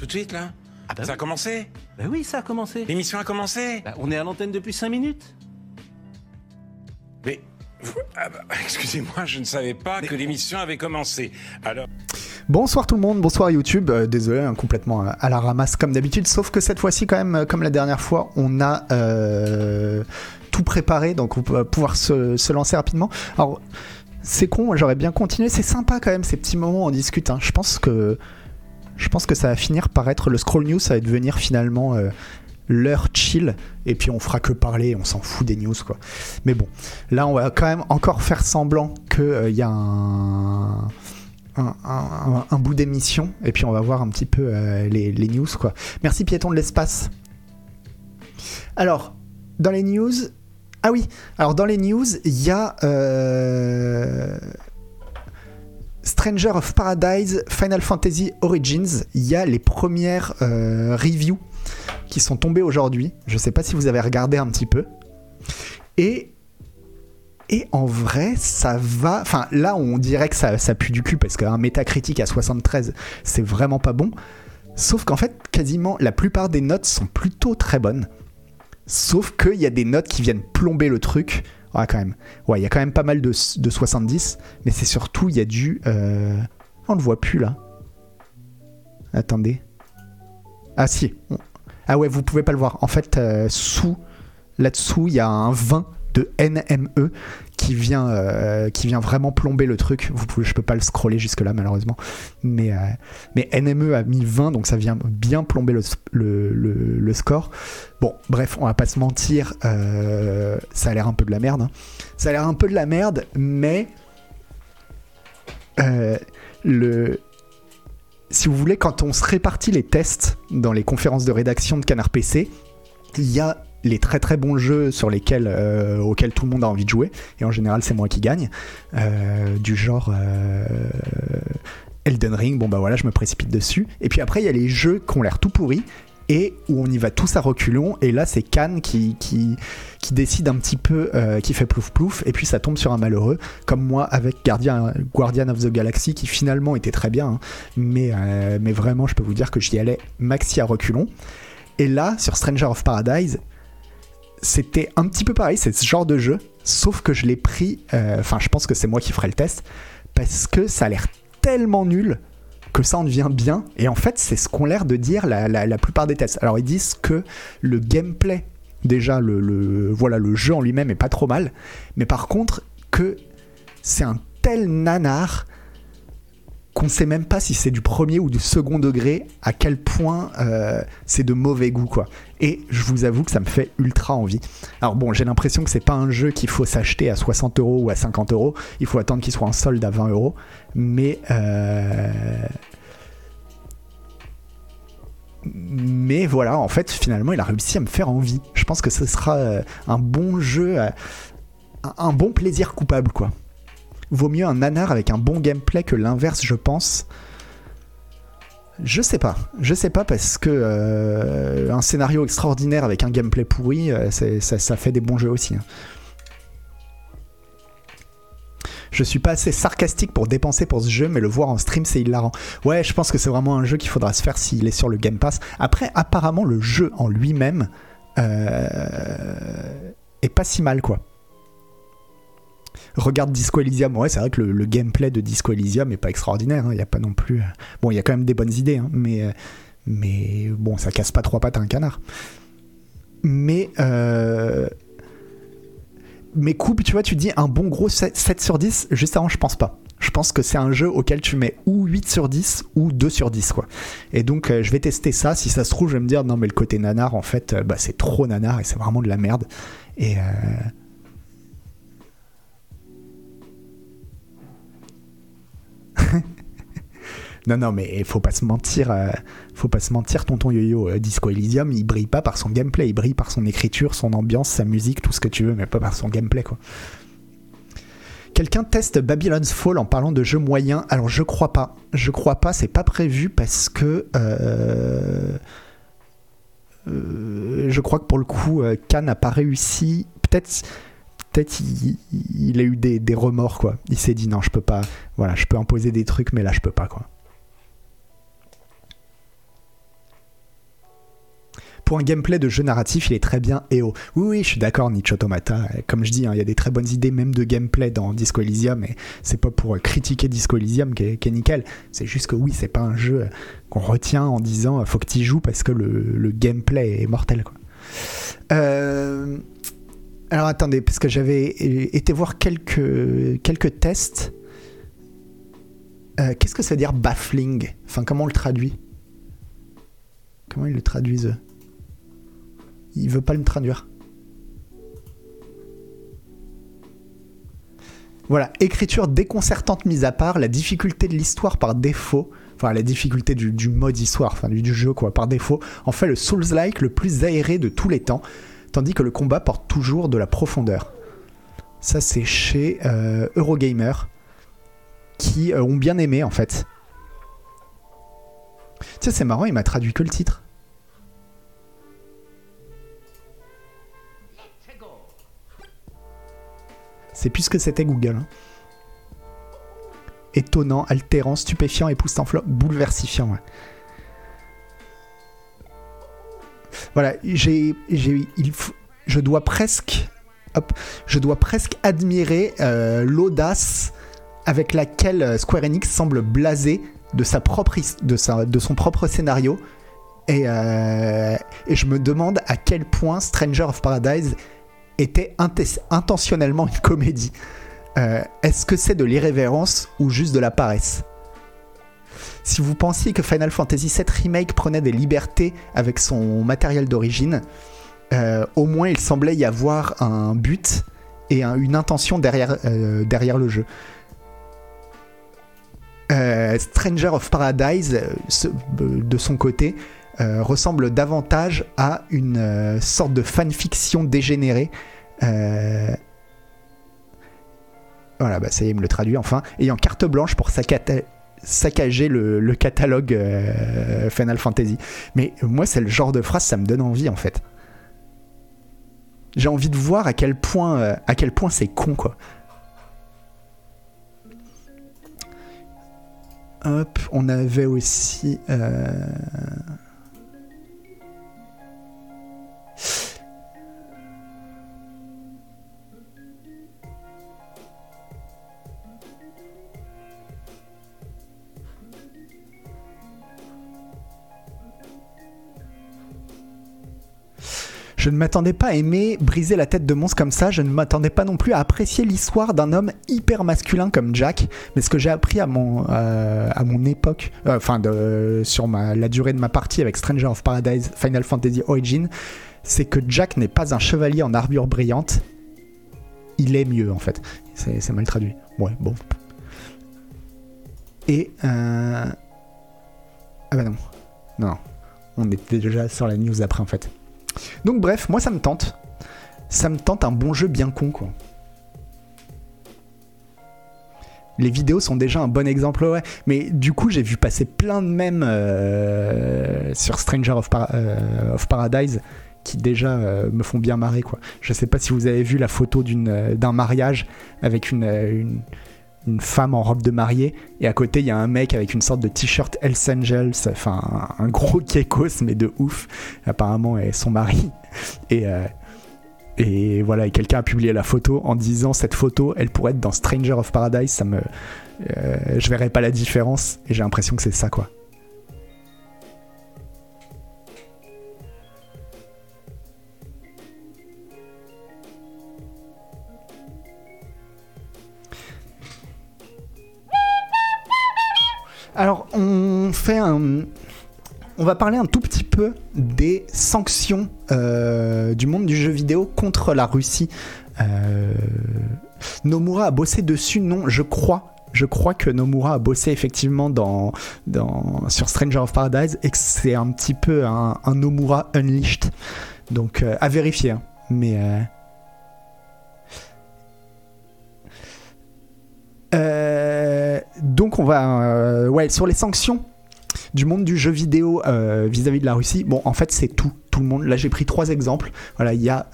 Tout de suite, là Ah bah Ça a commencé Bah oui, ça a commencé. L'émission a commencé Bah, on est à l'antenne depuis 5 minutes. Mais... vous- ah bah, Excusez-moi, je ne savais pas que l'émission avait commencé. Alors... Bonsoir tout le monde, bonsoir YouTube. Euh, désolé, hein, complètement à la ramasse comme d'habitude. Sauf que cette fois-ci, quand même, euh, comme la dernière fois, on a euh, tout préparé, donc on va pouvoir se, se lancer rapidement. Alors, c'est con, j'aurais bien continué. C'est sympa quand même ces petits moments où on discute. hein. Je pense que je pense que ça va finir par être le scroll news, ça va devenir finalement euh, l'heure chill. Et puis on fera que parler, on s'en fout des news quoi. Mais bon, là on va quand même encore faire semblant qu'il y a un bout d'émission et puis on va voir un petit peu euh, les, news quoi. Merci piéton de l'espace. Alors dans les news, ah oui, alors dans les news il y a euh, Stranger of Paradise Final Fantasy Origins. Il y a les premières euh, reviews qui sont tombées aujourd'hui. Je sais pas si vous avez regardé un petit peu et et en vrai, ça va. Enfin, là, on dirait que ça, ça pue du cul parce qu'un métacritique à 73, c'est vraiment pas bon. Sauf qu'en fait, quasiment la plupart des notes sont plutôt très bonnes. Sauf qu'il y a des notes qui viennent plomber le truc. Ouais, quand même. Ouais, il y a quand même pas mal de, de 70. Mais c'est surtout, il y a du. euh, On le voit plus là. Attendez. Ah si. Ah ouais, vous pouvez pas le voir. En fait, euh, sous. Là-dessous, il y a un 20 de NME qui vient, euh, qui vient vraiment plomber le truc. Vous pouvez, je peux pas le scroller jusque là malheureusement, mais, euh, NME a mis 20 donc ça vient bien plomber le, score. Bon, bref, on va pas se mentir, euh, ça a l'air un peu de la merde. hein. Ça a l'air un peu de la merde, mais le si vous voulez, quand on se répartit les tests dans les conférences de rédaction de Canard PC, il y a les très très bons jeux sur lesquels, euh, auxquels tout le monde a envie de jouer, et en général c'est moi qui gagne, euh, du genre euh, Elden Ring, bon bah voilà, je me précipite dessus. Et puis après il y a les jeux qui ont l'air tout pourris, et où on y va tous à reculons, et là c'est Cannes qui, qui, qui décide un petit peu, qui fait plouf plouf, et puis ça tombe sur un malheureux, comme moi avec Guardian, Guardian of the Galaxy, qui finalement était très bien, hein, mais, mais vraiment je peux vous dire que j'y allais maxi à reculons. Et là, sur Stranger of Paradise, c'était un petit peu pareil, c'est ce genre de jeu, sauf que je l'ai pris, euh, enfin je pense que c'est moi qui ferai le test, parce que ça a l'air tellement nul que ça en devient bien, et en fait c'est ce qu'ont l'air de dire la, la- plupart des tests. Alors ils disent que le gameplay, déjà le, le- voilà, le jeu en lui-même est pas trop mal, mais par contre que c'est un tel nanar qu'on sait même pas si c'est du premier ou du second degré, à quel point euh, c'est de mauvais goût quoi. Et je vous avoue que ça me fait ultra envie. Alors bon, j'ai l'impression que c'est pas un jeu qu'il faut s'acheter à 60 euros ou à 50 euros. Il faut attendre qu'il soit en solde à 20 euros. Mais euh, mais voilà, en fait, finalement, il a réussi à me faire envie. Je pense que ce sera euh, un bon jeu, un bon plaisir coupable quoi. Vaut mieux un nanar avec un bon gameplay que l'inverse, je pense. Je sais pas, je sais pas parce que euh, un scénario extraordinaire avec un gameplay pourri, euh, ça fait des bons jeux aussi. hein. Je suis pas assez sarcastique pour dépenser pour ce jeu, mais le voir en stream c'est hilarant. Ouais, je pense que c'est vraiment un jeu qu'il faudra se faire s'il est sur le Game Pass. Après, apparemment, le jeu en lui-même euh, est pas si mal quoi. Regarde Disco Elysium, ouais, c'est vrai que le, gameplay de Disco Elysium est pas extraordinaire. Il n'y a pas non plus. euh, Bon, il y a quand même des bonnes idées, hein, mais, euh, mais bon, ça casse pas trois pattes à un canard. Mais. Euh, mais coupe, tu vois, tu dis un bon gros 7, 7 sur 10, juste avant, je pense pas. Je pense que c'est un jeu auquel tu mets ou 8 sur 10 ou 2 sur 10, quoi. Et donc, je vais tester ça. Si ça se trouve, je vais me dire, non, mais le côté nanar, en fait, bah, c'est trop nanar et c'est vraiment de la merde. Et. Non, non, mais faut pas se mentir, euh, faut pas se mentir, tonton Yo-Yo, euh, Disco Elysium, il brille pas par son gameplay, il brille par son écriture, son ambiance, sa musique, tout ce que tu veux, mais pas par son gameplay, quoi. Quelqu'un teste Babylon's Fall en parlant de jeux moyens Alors, je crois pas. Je crois pas, c'est pas prévu parce que. euh, je crois que pour le coup, Khan n'a pas réussi. Peut-être. Peut-être il, il a eu des, des remords quoi. Il s'est dit non je peux pas. Voilà je peux imposer des trucs mais là je peux pas quoi. Pour un gameplay de jeu narratif, il est très bien EO. Oui, oui, je suis d'accord, Niche Automata. Comme je dis, hein, il y a des très bonnes idées, même de gameplay dans Disco Elysium, mais c'est pas pour critiquer Disco Elysium qui est, nickel. C'est juste que oui, c'est pas un jeu qu'on retient en disant faut que tu joues parce que le, gameplay est mortel. Euh, alors attendez, parce que j'avais été voir quelques, quelques tests. Euh, qu'est-ce que ça veut dire baffling? Enfin, comment on le traduit? Comment ils le traduisent Il veut pas le traduire. Voilà, écriture déconcertante mise à part, la difficulté de l'histoire par défaut, enfin la difficulté du, mode histoire, enfin du, jeu quoi, par défaut, en fait le Souls-like le plus aéré de tous les temps, tandis que le combat porte toujours de la profondeur. Ça c'est chez euh, Eurogamer, qui euh, ont bien aimé en fait. Tu c'est marrant, il m'a traduit que le titre. C'est plus que c'était Google. Hein. Étonnant, altérant, stupéfiant, époustouflant, bouleversifiant. Voilà, j'ai, je dois presque, je dois presque admirer euh, l'audace avec laquelle euh, Square Enix semble blasé de son propre scénario. Euh, et je me demande à quel point Stranger of Paradise était intentionnellement une comédie. Euh, est-ce que c'est de l'irrévérence ou juste de la paresse? Si vous pensiez que Final Fantasy VII Remake prenait des libertés avec son matériel d'origine, euh, au moins il semblait y avoir un but et une intention derrière, euh, le jeu. Stranger of Paradise, de son côté, ressemble davantage à une sorte de fanfiction dégénérée. Euh, voilà, bah ça y est, il me le traduit enfin. Ayant carte blanche pour saccager le, catalogue Final Fantasy. Mais moi, c'est le genre de phrase, ça me donne envie en fait. J'ai envie de voir à quel point, à quel point c'est con quoi. Hop, on avait aussi. Je ne m'attendais pas à aimer briser la tête de monstre comme ça, je ne m'attendais pas non plus à apprécier l'histoire d'un homme hyper masculin comme Jack, mais ce que j'ai appris à mon, euh, à mon époque, euh, enfin sur ma, la durée de ma partie avec Stranger of Paradise Final Fantasy Origin, c'est que Jack n'est pas un chevalier en armure brillante, il est mieux en fait. C'est mal traduit. Ouais, bon. Et... Euh... Ah bah non. Non. On était déjà sur la news après en fait. Donc bref, moi ça me tente. Ça me tente un bon jeu bien con quoi. Les vidéos sont déjà un bon exemple, ouais. Mais du coup, j'ai vu passer plein de mèmes euh, sur Stranger of, euh, Paradise qui déjà euh, me font bien marrer, quoi. Je sais pas si vous avez vu la photo d'un mariage avec une femme en robe de mariée et à côté il y a un mec avec une sorte de t-shirt Hells Angels, enfin un, gros kekos mais de ouf, apparemment est son mari et euh, et voilà et quelqu'un a publié la photo en disant cette photo elle pourrait être dans Stranger of Paradise, ça me euh, je verrais pas la différence et j'ai l'impression que c'est ça quoi. Alors, on fait un. On va parler un tout petit peu des sanctions euh, du monde du jeu vidéo contre la Russie. Euh, Nomura a bossé dessus, non, je crois. Je crois que Nomura a bossé effectivement dans, sur Stranger of Paradise et que c'est un petit peu un, Nomura Unleashed. Donc euh, à vérifier. Hein. Mais. Euh, donc on va euh, ouais sur les sanctions du monde du jeu vidéo euh, vis-à-vis de la Russie. Bon, en fait, c'est tout, tout le monde. Là, j'ai pris trois exemples. Voilà, il y a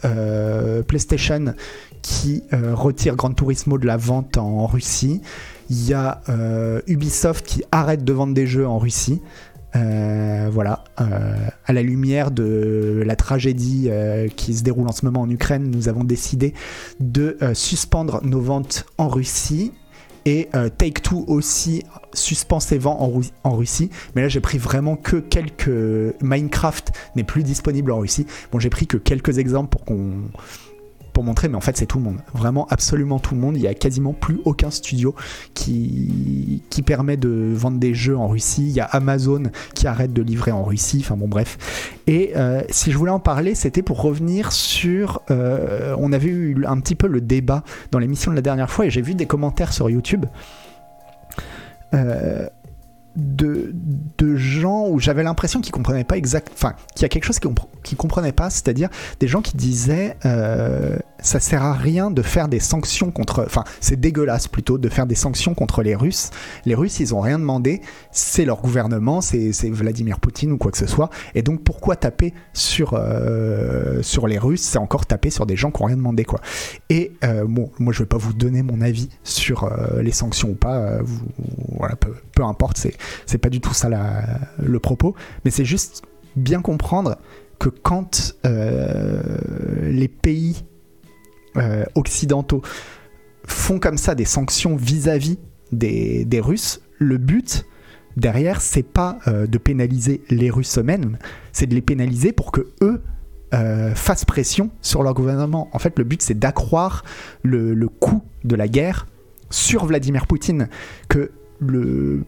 PlayStation qui retire Gran Turismo de la vente en Russie. Il y a Ubisoft qui arrête de vendre des jeux en Russie. Euh, voilà, euh, à la lumière de la tragédie euh, qui se déroule en ce moment en Ukraine, nous avons décidé de euh, suspendre nos ventes en Russie. Et euh, Take Two aussi ventes en, Ru- en Russie. Mais là, j'ai pris vraiment que quelques. Minecraft n'est plus disponible en Russie. Bon, j'ai pris que quelques exemples pour qu'on montrer, mais en fait c'est tout le monde. Vraiment absolument tout le monde. Il y a quasiment plus aucun studio qui, qui permet de vendre des jeux en Russie. Il y a Amazon qui arrête de livrer en Russie. Enfin bon bref. Et euh, si je voulais en parler, c'était pour revenir sur... euh, on avait eu un petit peu le débat dans l'émission de la dernière fois et j'ai vu des commentaires sur YouTube. Euh, de, de gens où j'avais l'impression qu'ils comprenaient pas exact, enfin qu'il y a quelque chose qu'ils compre- qu'ils comprenaient pas, c'est-à-dire des gens qui disaient euh, ça sert à rien de faire des sanctions contre, enfin c'est dégueulasse plutôt de faire des sanctions contre les Russes. Les Russes ils ont rien demandé, c'est leur gouvernement, c'est Vladimir Poutine ou quoi que ce soit, et donc pourquoi taper sur euh, sur les Russes, c'est encore taper sur des gens qui ont rien demandé quoi. Et euh, bon, moi je vais pas vous donner mon avis sur euh, les sanctions ou pas, vous, voilà peu, peu importe, c'est c'est pas du tout ça le propos, mais c'est juste bien comprendre que quand euh, les pays euh, occidentaux font comme ça des sanctions vis-à-vis des, des Russes, le but derrière, c'est pas euh, de pénaliser les Russes eux-mêmes, c'est de les pénaliser pour que eux fassent pression sur leur gouvernement. En fait, le but, c'est d'accroître le, le coût de la guerre sur Vladimir Poutine. Que le,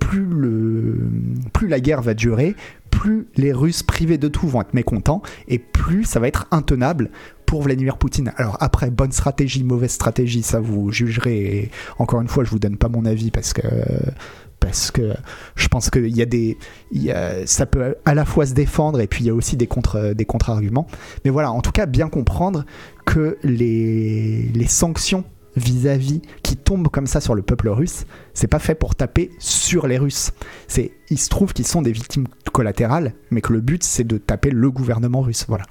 plus, la guerre va durer, plus les Russes privés de tout vont être mécontents et plus ça va être intenable pour Vladimir Poutine. Alors après, bonne stratégie, mauvaise stratégie, ça vous jugerez. Encore une fois, je vous donne pas mon avis parce que je pense qu'il y a des, ça peut à la fois se défendre et puis il y a aussi des contre des contre-arguments. Mais voilà, en tout cas, bien comprendre que les sanctions vis-à-vis qui tombent comme ça sur le peuple russe, c'est pas fait pour taper sur les Russes. C'est, il se trouve qu'ils sont des victimes collatérales, mais que le but c'est de taper le gouvernement russe. Voilà.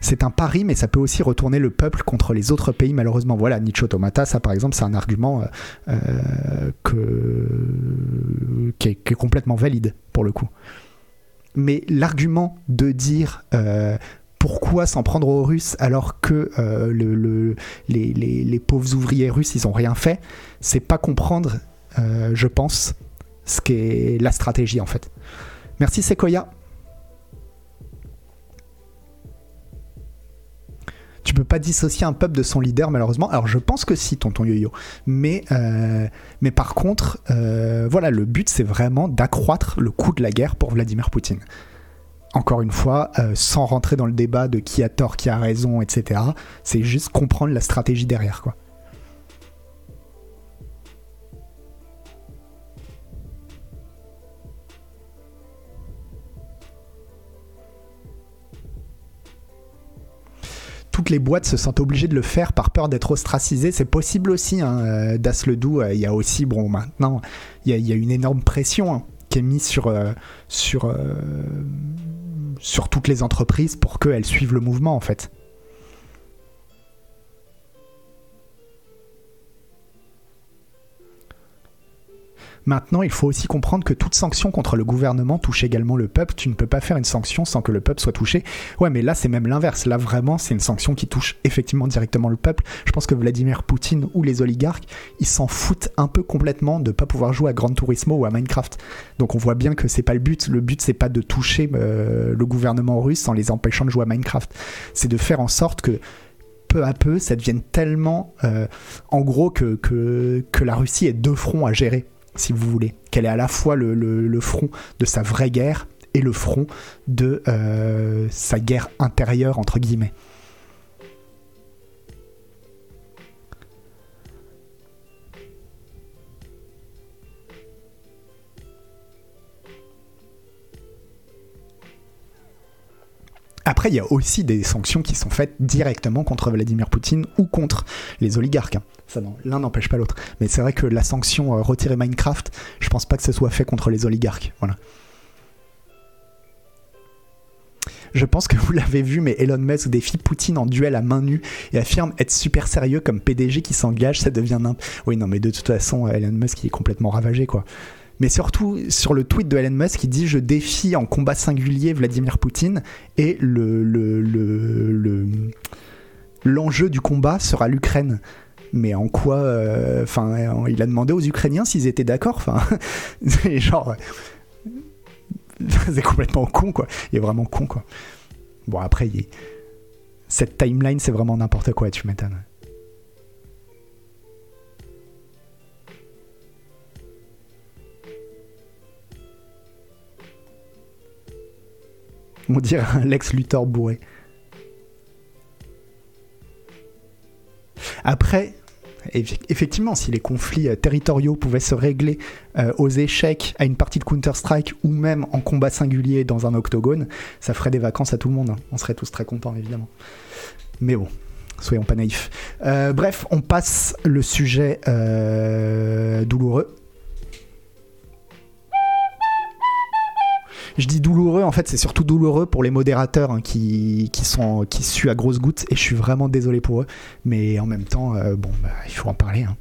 C'est un pari, mais ça peut aussi retourner le peuple contre les autres pays, malheureusement. Voilà, Nietzsche Automata, ça par exemple, c'est un argument euh, euh, que... qui, est, qui est complètement valide pour le coup. Mais l'argument de dire euh, pourquoi s'en prendre aux Russes alors que euh, le, le- les, pauvres ouvriers russes, ils ont rien fait, c'est pas comprendre, euh, je pense, ce qu'est la stratégie en fait. Merci Sequoia. Tu peux pas dissocier un peuple de son leader, malheureusement. Alors, je pense que si, tonton Yo-Yo. Mais, euh, par contre, voilà, le but, c'est vraiment d'accroître le coût de la guerre pour Vladimir Poutine. Encore une fois, euh, sans rentrer dans le débat de qui a tort, qui a raison, etc. C'est juste comprendre la stratégie derrière, quoi. toutes les boîtes se sentent obligées de le faire par peur d'être ostracisées. C'est possible aussi, hein, euh, Das Ledoux. euh, Il y a aussi, bon, maintenant, il y a, une énorme pression hein, qui est mise sur, sur, sur toutes les entreprises pour qu'elles suivent le mouvement, en fait. Maintenant, il faut aussi comprendre que toute sanction contre le gouvernement touche également le peuple. Tu ne peux pas faire une sanction sans que le peuple soit touché. Ouais, mais là, c'est même l'inverse. Là, vraiment, c'est une sanction qui touche effectivement directement le peuple. Je pense que Vladimir Poutine ou les oligarques, ils s'en foutent un peu complètement de pas pouvoir jouer à Gran Turismo ou à Minecraft. Donc, on voit bien que c'est pas le but. Le but, c'est pas de toucher euh, le gouvernement russe en les empêchant de jouer à Minecraft. C'est de faire en sorte que peu à peu, ça devienne tellement, euh, en gros, que, la Russie ait deux fronts à gérer si vous voulez, qu'elle est à la fois le, front de sa vraie guerre et le front de euh, sa guerre intérieure, entre guillemets. Il y a aussi des sanctions qui sont faites directement contre Vladimir Poutine ou contre les oligarques. hein. L'un n'empêche pas l'autre. Mais c'est vrai que la sanction euh, retirer Minecraft, je pense pas que ce soit fait contre les oligarques. Je pense que vous l'avez vu, mais Elon Musk défie Poutine en duel à main nue et affirme être super sérieux comme PDG qui s'engage, ça devient nimp. Oui, non, mais de toute façon, Elon Musk est complètement ravagé, quoi. Mais surtout sur le tweet de Elon Musk, il dit je défie en combat singulier Vladimir Poutine et le le- le- le- l'enjeu du combat sera l'Ukraine. Mais en quoi euh, Enfin, il a demandé aux Ukrainiens s'ils étaient d'accord. Enfin, c'est genre, c'est complètement con quoi. Il est vraiment con quoi. Bon après, cette timeline c'est vraiment n'importe quoi. Tu m'étonnes. On dirait un Lex Luthor bourré. Après, eff- effectivement, si les conflits euh, territoriaux pouvaient se régler euh, aux échecs à une partie de Counter-Strike ou même en combat singulier dans un octogone, ça ferait des vacances à tout le monde. hein. On serait tous très contents, évidemment. Mais bon, soyons pas naïfs. Euh, bref, on passe le sujet douloureux. Je dis douloureux, en fait, c'est surtout douloureux pour les modérateurs hein, qui, qui, sont, qui suent à grosses gouttes, et je suis vraiment désolé pour eux. Mais en même temps, euh, bon, bah, il faut en parler. hein.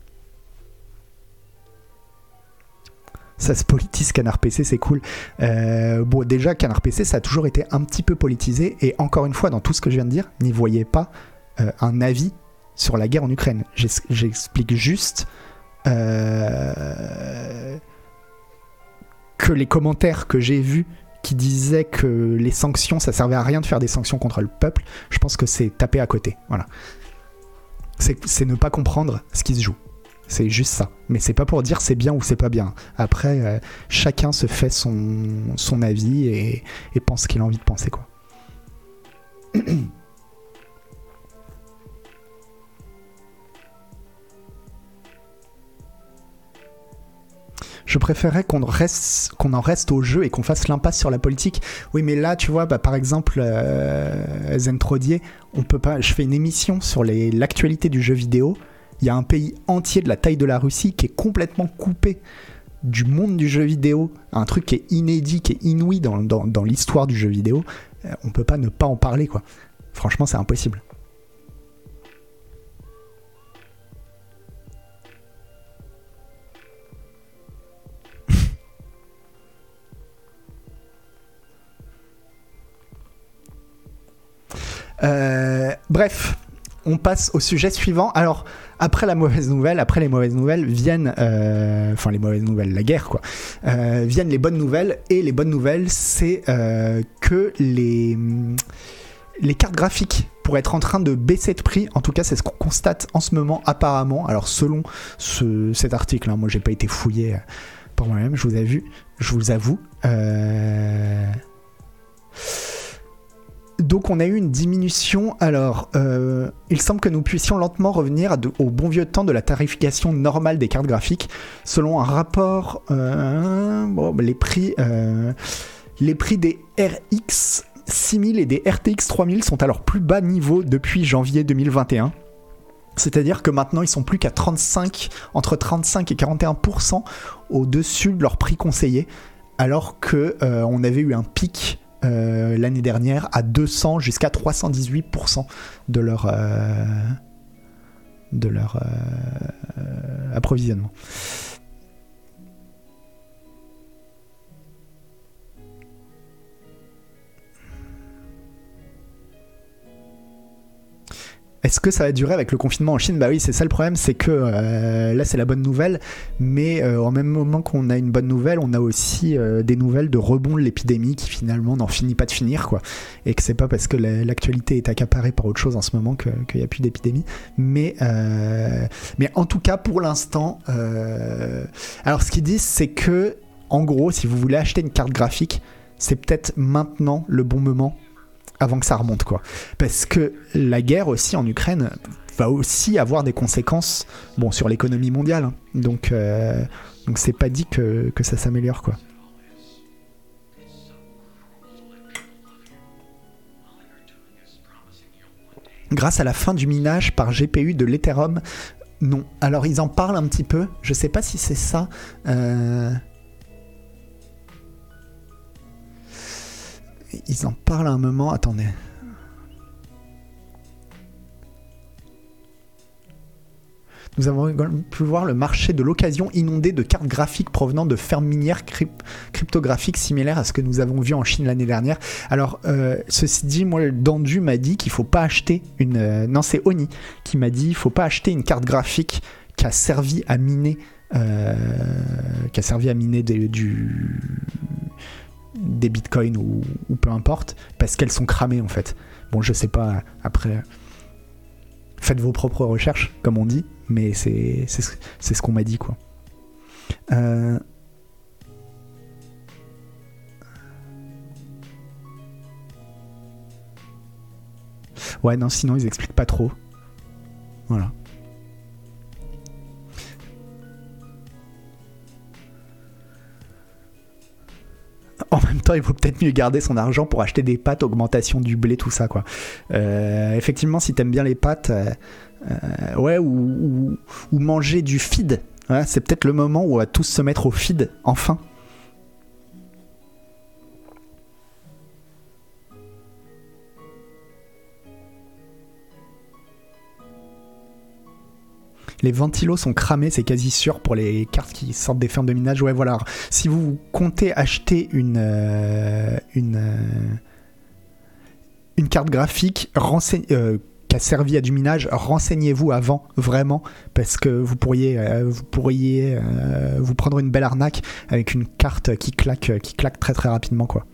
Ça se politise Canard PC, c'est cool. Euh, bon, déjà, Canard PC, ça a toujours été un petit peu politisé, et encore une fois, dans tout ce que je viens de dire, n'y voyez pas euh, un avis sur la guerre en Ukraine. J'ex- J'explique juste que les commentaires que j'ai vus qui disaient que les sanctions, ça servait à rien de faire des sanctions contre le peuple, je pense que c'est taper à côté. Voilà. C'est ne pas comprendre ce qui se joue. C'est juste ça. Mais c'est pas pour dire c'est bien ou c'est pas bien. Après, euh, chacun se fait son, son avis et, et pense ce qu'il a envie de penser, quoi. Je préférerais qu'on reste, qu'on en reste au jeu et qu'on fasse l'impasse sur la politique. Oui, mais là, tu vois, bah, par exemple, euh, Zentrodier, on peut pas. Je fais une émission sur l'actualité du jeu vidéo. Il y a un pays entier de la taille de la Russie qui est complètement coupé du monde du jeu vidéo, un truc qui est inédit, qui est inouï dans, dans- dans l'histoire du jeu vidéo. Euh, on peut pas ne pas en parler, quoi. Franchement, c'est impossible. Bref, on passe au sujet suivant. Alors, après la mauvaise nouvelle, après les mauvaises nouvelles viennent, euh, enfin les mauvaises nouvelles, la guerre quoi, euh, viennent les bonnes nouvelles. Et les bonnes nouvelles, c'est euh, que les cartes graphiques pourraient être en train de baisser de prix. En tout cas, c'est ce qu'on constate en ce moment apparemment. Alors, selon ce- cet article, hein, moi j'ai pas été fouillé euh, par moi-même, je vous ai vu, je vous avoue. Euh, donc on a eu une diminution. Alors, euh, il semble que nous puissions lentement revenir au bon vieux temps de la tarification normale des cartes graphiques. Selon un rapport, euh, bon, les prix, euh, les prix des RX 6000 et des RTX 3000 sont à leur plus bas niveau depuis janvier 2021. C'est-à-dire que maintenant ils sont plus qu'à 35, entre 35 et 41% au-dessus de leur prix conseillé, alors que on avait eu un pic euh, l'année dernière à 200 jusqu'à 318% de leur euh, de leur euh, approvisionnement. Est-ce que ça va durer avec le confinement en Chine? Bah oui, c'est ça le problème, c'est que euh, là c'est la bonne nouvelle, mais euh, en même moment qu'on a une bonne nouvelle, on a aussi euh, des nouvelles de rebond de l'épidémie qui finalement n'en finit pas de finir, quoi. Et que c'est pas parce que la- l'actualité est accaparée par autre chose en ce moment qu'il n'y a plus d'épidémie. Mais, euh, mais en tout cas, pour l'instant, alors ce qu'ils disent, c'est que en gros, si vous voulez acheter une carte graphique, c'est peut-être maintenant le bon moment avant que ça remonte quoi. Parce que la guerre aussi en Ukraine va aussi avoir des conséquences bon sur l'économie mondiale. hein. Donc euh, donc c'est pas dit que, que ça s'améliore quoi. Grâce à la fin du minage par GPU de l'Ethereum, non. Alors ils en parlent un petit peu. Je sais pas si c'est ça. Euh, Ils en parlent à un moment. Attendez. Nous avons pu voir le marché de l'occasion inondé de cartes graphiques provenant de fermes minières cryp- cryptographiques similaires à ce que nous avons vu en Chine l'année dernière. Alors, euh, ceci dit, moi, Dandu m'a dit qu'il faut pas acheter une. euh, non, c'est Oni qui m'a dit il faut pas acheter une carte graphique qui a servi à miner. euh, qui a servi à miner du, des bitcoins ou, peu importe, parce qu'elles sont cramées en fait. Bon, je sais pas, après, faites vos propres recherches, comme on dit, mais c'est c'est ce, c'est ce qu'on m'a dit quoi. Euh, Ouais, non, sinon ils expliquent pas trop. Voilà. Il vaut peut-être mieux garder son argent pour acheter des pâtes, augmentation du blé, tout ça, quoi. Euh, effectivement, si t'aimes bien les pâtes, euh, euh, ou, manger du feed, ouais, c'est peut-être le moment où on va tous se mettre au feed, enfin. Les ventilos sont cramés, c'est quasi sûr pour les cartes qui sortent des fermes de minage. Ouais, voilà. Si vous comptez acheter une euh, euh, carte graphique renseigne- euh, a servi à du minage, renseignez-vous avant vraiment parce que vous pourriez euh, vous pourriez vous prendre une belle arnaque avec une carte qui claque qui claque très très rapidement quoi.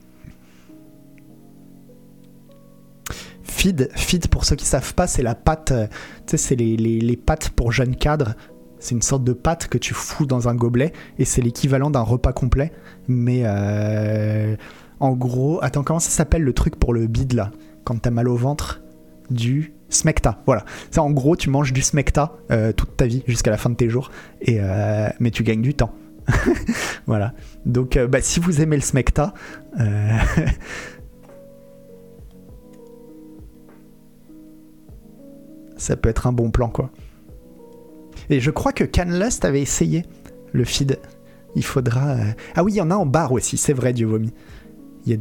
Feed, feed pour ceux qui savent pas, c'est la pâte, euh, tu sais, c'est les, les, pâtes pour jeunes cadres. C'est une sorte de pâte que tu fous dans un gobelet et c'est l'équivalent d'un repas complet. Mais euh, en gros, attends, comment ça s'appelle le truc pour le bide là Quand t'as mal au ventre? Du smecta, voilà. Ça, en gros, tu manges du smecta euh, toute ta vie jusqu'à la fin de tes jours, mais tu gagnes du temps. voilà. Donc, bah, si vous aimez le smecta, ça peut être un bon plan, quoi. Et je crois que Canlust avait essayé le feed. Il faudra. euh, Ah oui, il y en a en bar aussi, c'est vrai, Dieu vomi. Il y,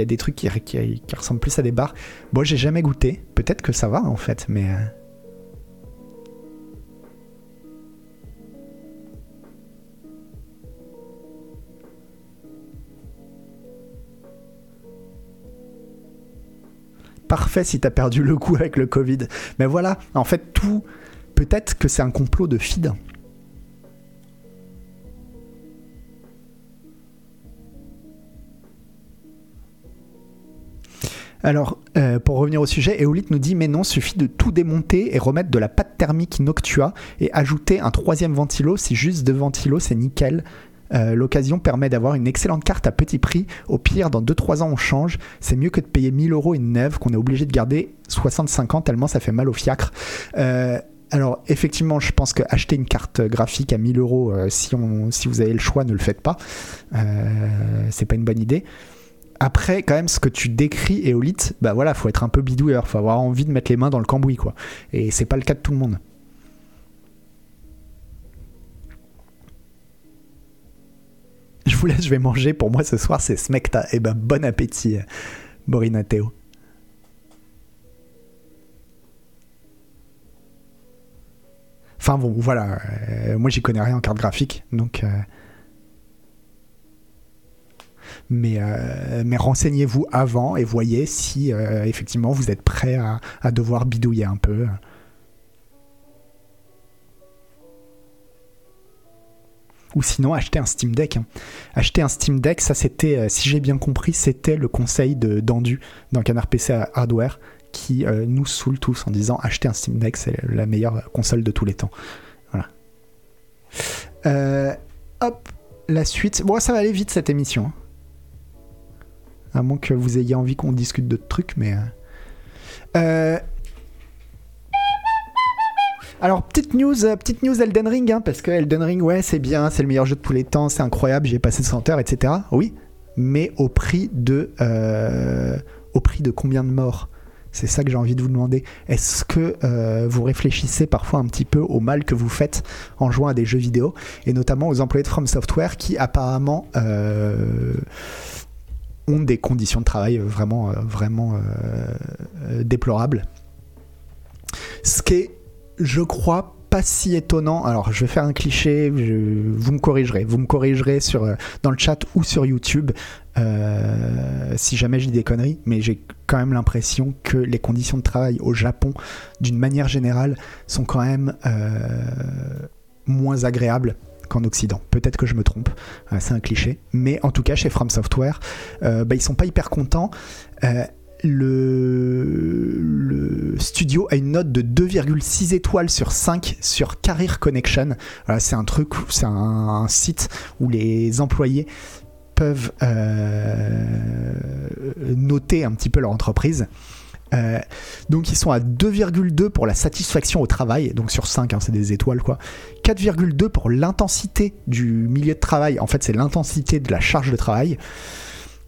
a des, trucs qui, qui- ressemblent plus à des bars. Bon, j'ai jamais goûté. Peut-être que ça va en fait, mais. euh, Parfait si t'as perdu le coup avec le Covid. Mais voilà, en fait, tout. Peut-être que c'est un complot de feed. Alors, euh, pour revenir au sujet, Eolith nous dit Mais non, suffit de tout démonter et remettre de la pâte thermique Noctua et ajouter un troisième ventilo. Si juste deux ventilos, c'est nickel. Euh, L'occasion permet d'avoir une excellente carte à petit prix. Au pire, dans 2-3 ans, on change. C'est mieux que de payer 1000 euros une neuve qu'on est obligé de garder 65 ans tellement ça fait mal au fiacre. Euh, alors, effectivement, je pense que acheter une carte graphique à 1000 euros, euh, si, si vous avez le choix, ne le faites pas. C'est pas une bonne idée. Après, quand même, ce que tu décris, Eolith, bah voilà, faut être un peu bidouilleur, faut avoir envie de mettre les mains dans le cambouis, quoi. Et c'est pas le cas de tout le monde. Je vous laisse, je vais manger. Pour moi, ce soir, c'est Smecta. Et ben, bon appétit, Borina Théo. Enfin bon, voilà. euh, moi, j'y connais rien en carte graphique, donc. euh, mais, euh, mais renseignez-vous avant et voyez si effectivement vous êtes prêt à devoir bidouiller un peu. Ou sinon acheter un Steam Deck. hein. Acheter un Steam Deck, ça c'était, euh, si j'ai bien compris, c'était le conseil de d'Andu dans Canard PC Hardware qui euh, nous saoule tous en disant acheter un Steam Deck, c'est la meilleure console de tous les temps. Voilà. Euh, hop, la suite. Bon, ça va aller vite cette émission. hein. À moins que vous ayez envie qu'on discute d'autres trucs, mais. Alors, petite news, euh, petite news Elden Ring, hein, parce que Elden Ring, ouais, c'est bien, c'est le meilleur jeu de tous les temps, c'est incroyable, j'ai passé 100 heures, etc. Oui, mais au prix de. euh, au prix de combien de morts? C'est ça que j'ai envie de vous demander. Est-ce que euh, vous réfléchissez parfois un petit peu au mal que vous faites en jouant à des jeux vidéo, et notamment aux employés de From Software qui apparemment. ont des conditions de travail vraiment, vraiment déplorables. Ce qui je crois, pas si étonnant. Alors, je vais faire un cliché. vous me corrigerez. Vous me corrigerez sur euh, dans le chat ou sur YouTube euh, si jamais je dis des conneries. Mais j'ai quand même l'impression que les conditions de travail au Japon, d'une manière générale, sont quand même euh, moins agréables qu'en Occident. Peut-être que je me trompe, c'est un cliché. Mais en tout cas, chez From Software, bah, ils sont pas hyper contents. Le, studio a une note de 2,6 étoiles sur 5 sur Career Connection. C'est un truc, c'est un site où les employés peuvent euh, noter un petit peu leur entreprise. Euh, donc ils sont à 2,2 pour la satisfaction au travail, donc sur 5, hein, c'est des étoiles quoi. 4,2 pour l'intensité du milieu de travail, en fait c'est l'intensité de la charge de travail.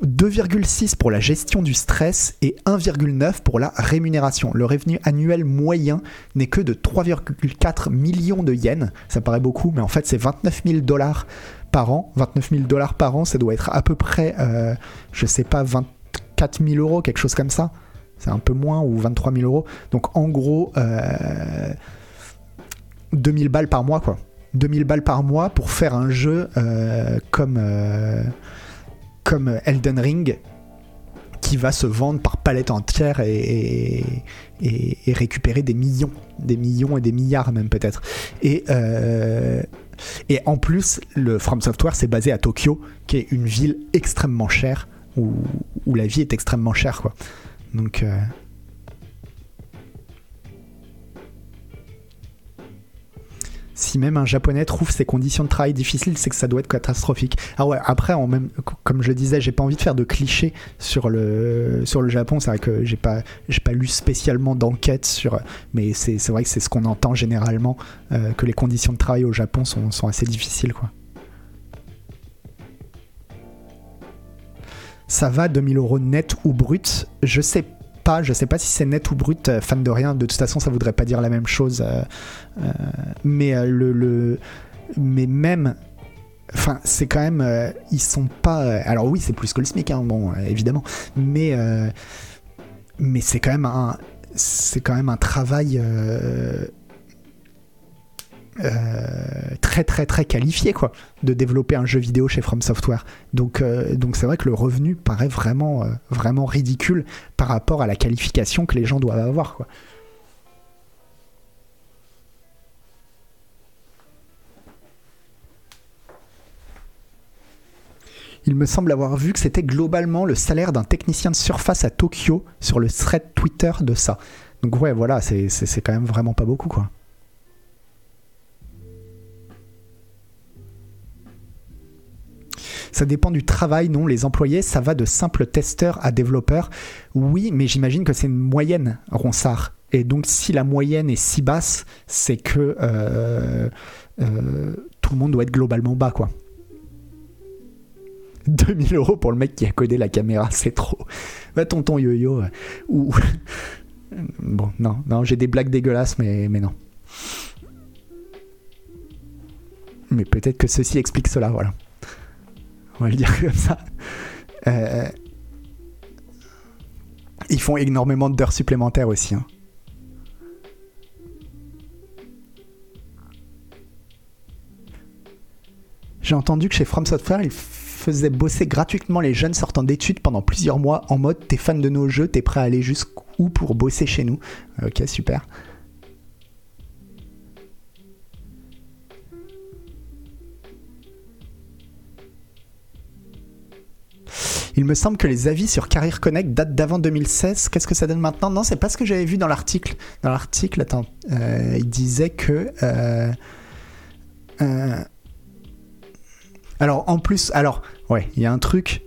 2,6 pour la gestion du stress et 1,9 pour la rémunération. Le revenu annuel moyen n'est que de 3,4 millions de yens. Ça paraît beaucoup, mais en fait c'est 29 000 dollars par an. 29 000 dollars par an, ça doit être à peu près, euh, je sais pas, 24 000 euros, quelque chose comme ça. C'est un peu moins, ou 23 000 euros. Donc en gros, euh, 2000 balles par mois, quoi. 2000 balles par mois pour faire un jeu euh, comme, euh, comme Elden Ring qui va se vendre par palette entière et, récupérer des millions, des millions et des milliards même peut-être. Et, euh, et en plus, le From Software c'est basé à Tokyo, qui est une ville extrêmement chère, où, où la vie est extrêmement chère, quoi. Donc, euh, si même un japonais trouve ces conditions de travail difficiles, c'est que ça doit être catastrophique. Ah ouais, après, en même, comme je disais, j'ai pas envie de faire de clichés sur le, sur le Japon. C'est vrai que j'ai pas, j'ai pas lu spécialement d'enquête sur, mais c'est, c'est vrai que c'est ce qu'on entend généralement, euh, que les conditions de travail au Japon sont, sont assez difficiles, quoi. Ça va 2000 euros net ou brut? Je sais pas, je sais pas si c'est net ou brut, euh, fan de rien. De toute façon, ça voudrait pas dire la même chose. euh, euh, mais le, mais même, enfin, c'est quand même, ils sont pas. alors oui, c'est plus que le SMIC, bon, évidemment, mais mais c'est quand même un, c'est quand même un travail. Euh, très très très qualifié quoi de développer un jeu vidéo chez From Software donc euh, donc c'est vrai que le revenu paraît vraiment euh, vraiment ridicule par rapport à la qualification que les gens doivent avoir Il me semble avoir vu que c'était globalement le salaire d'un technicien de surface à Tokyo sur le thread Twitter de ça. Donc ouais, voilà, c'est quand même vraiment pas beaucoup, quoi. Ça dépend du travail, non Les employés, ça va de simples testeurs à développeurs. Oui, mais j'imagine que c'est une moyenne, Ronsard. Et donc, si la moyenne est si basse, c'est que euh, euh, tout le monde doit être globalement bas, quoi. 2000 euros pour le mec qui a codé la caméra, c'est trop. Va tonton yo-yo. Bon, non, non, j'ai des blagues dégueulasses, mais, mais non. Mais peut-être que ceci explique cela, voilà. On va le dire comme ça. Euh, ils font énormément d'heures supplémentaires aussi. hein. J'ai entendu que chez From Software, ils faisaient bosser gratuitement les jeunes sortant d'études pendant plusieurs mois en mode t'es fan de nos jeux, t'es prêt à aller jusqu'où pour bosser chez nous? Ok, super. Il me semble que les avis sur Career Connect datent d'avant 2016. Qu'est-ce que ça donne maintenant? Non, c'est pas ce que j'avais vu dans l'article. Dans l'article, attends, euh, il disait que. euh, euh, alors, en plus, alors, ouais, il y a un truc.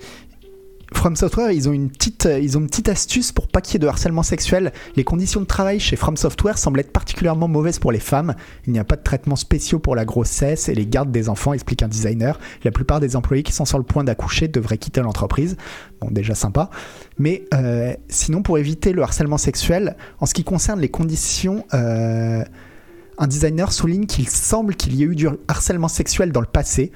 From Software, ils ont une petite, euh, astuce pour pas qu'il y ait de harcèlement sexuel. Les conditions de travail chez From Software semblent être particulièrement mauvaises pour les femmes. Il n'y a pas de traitement spéciaux pour la grossesse et les gardes des enfants, explique un designer. La plupart des employés qui sont sur le point d'accoucher devraient quitter l'entreprise. Bon, déjà sympa. Mais euh, sinon, pour éviter le harcèlement sexuel, en ce qui concerne les conditions, euh, un designer souligne qu'il semble qu'il y ait eu du harcèlement sexuel dans le passé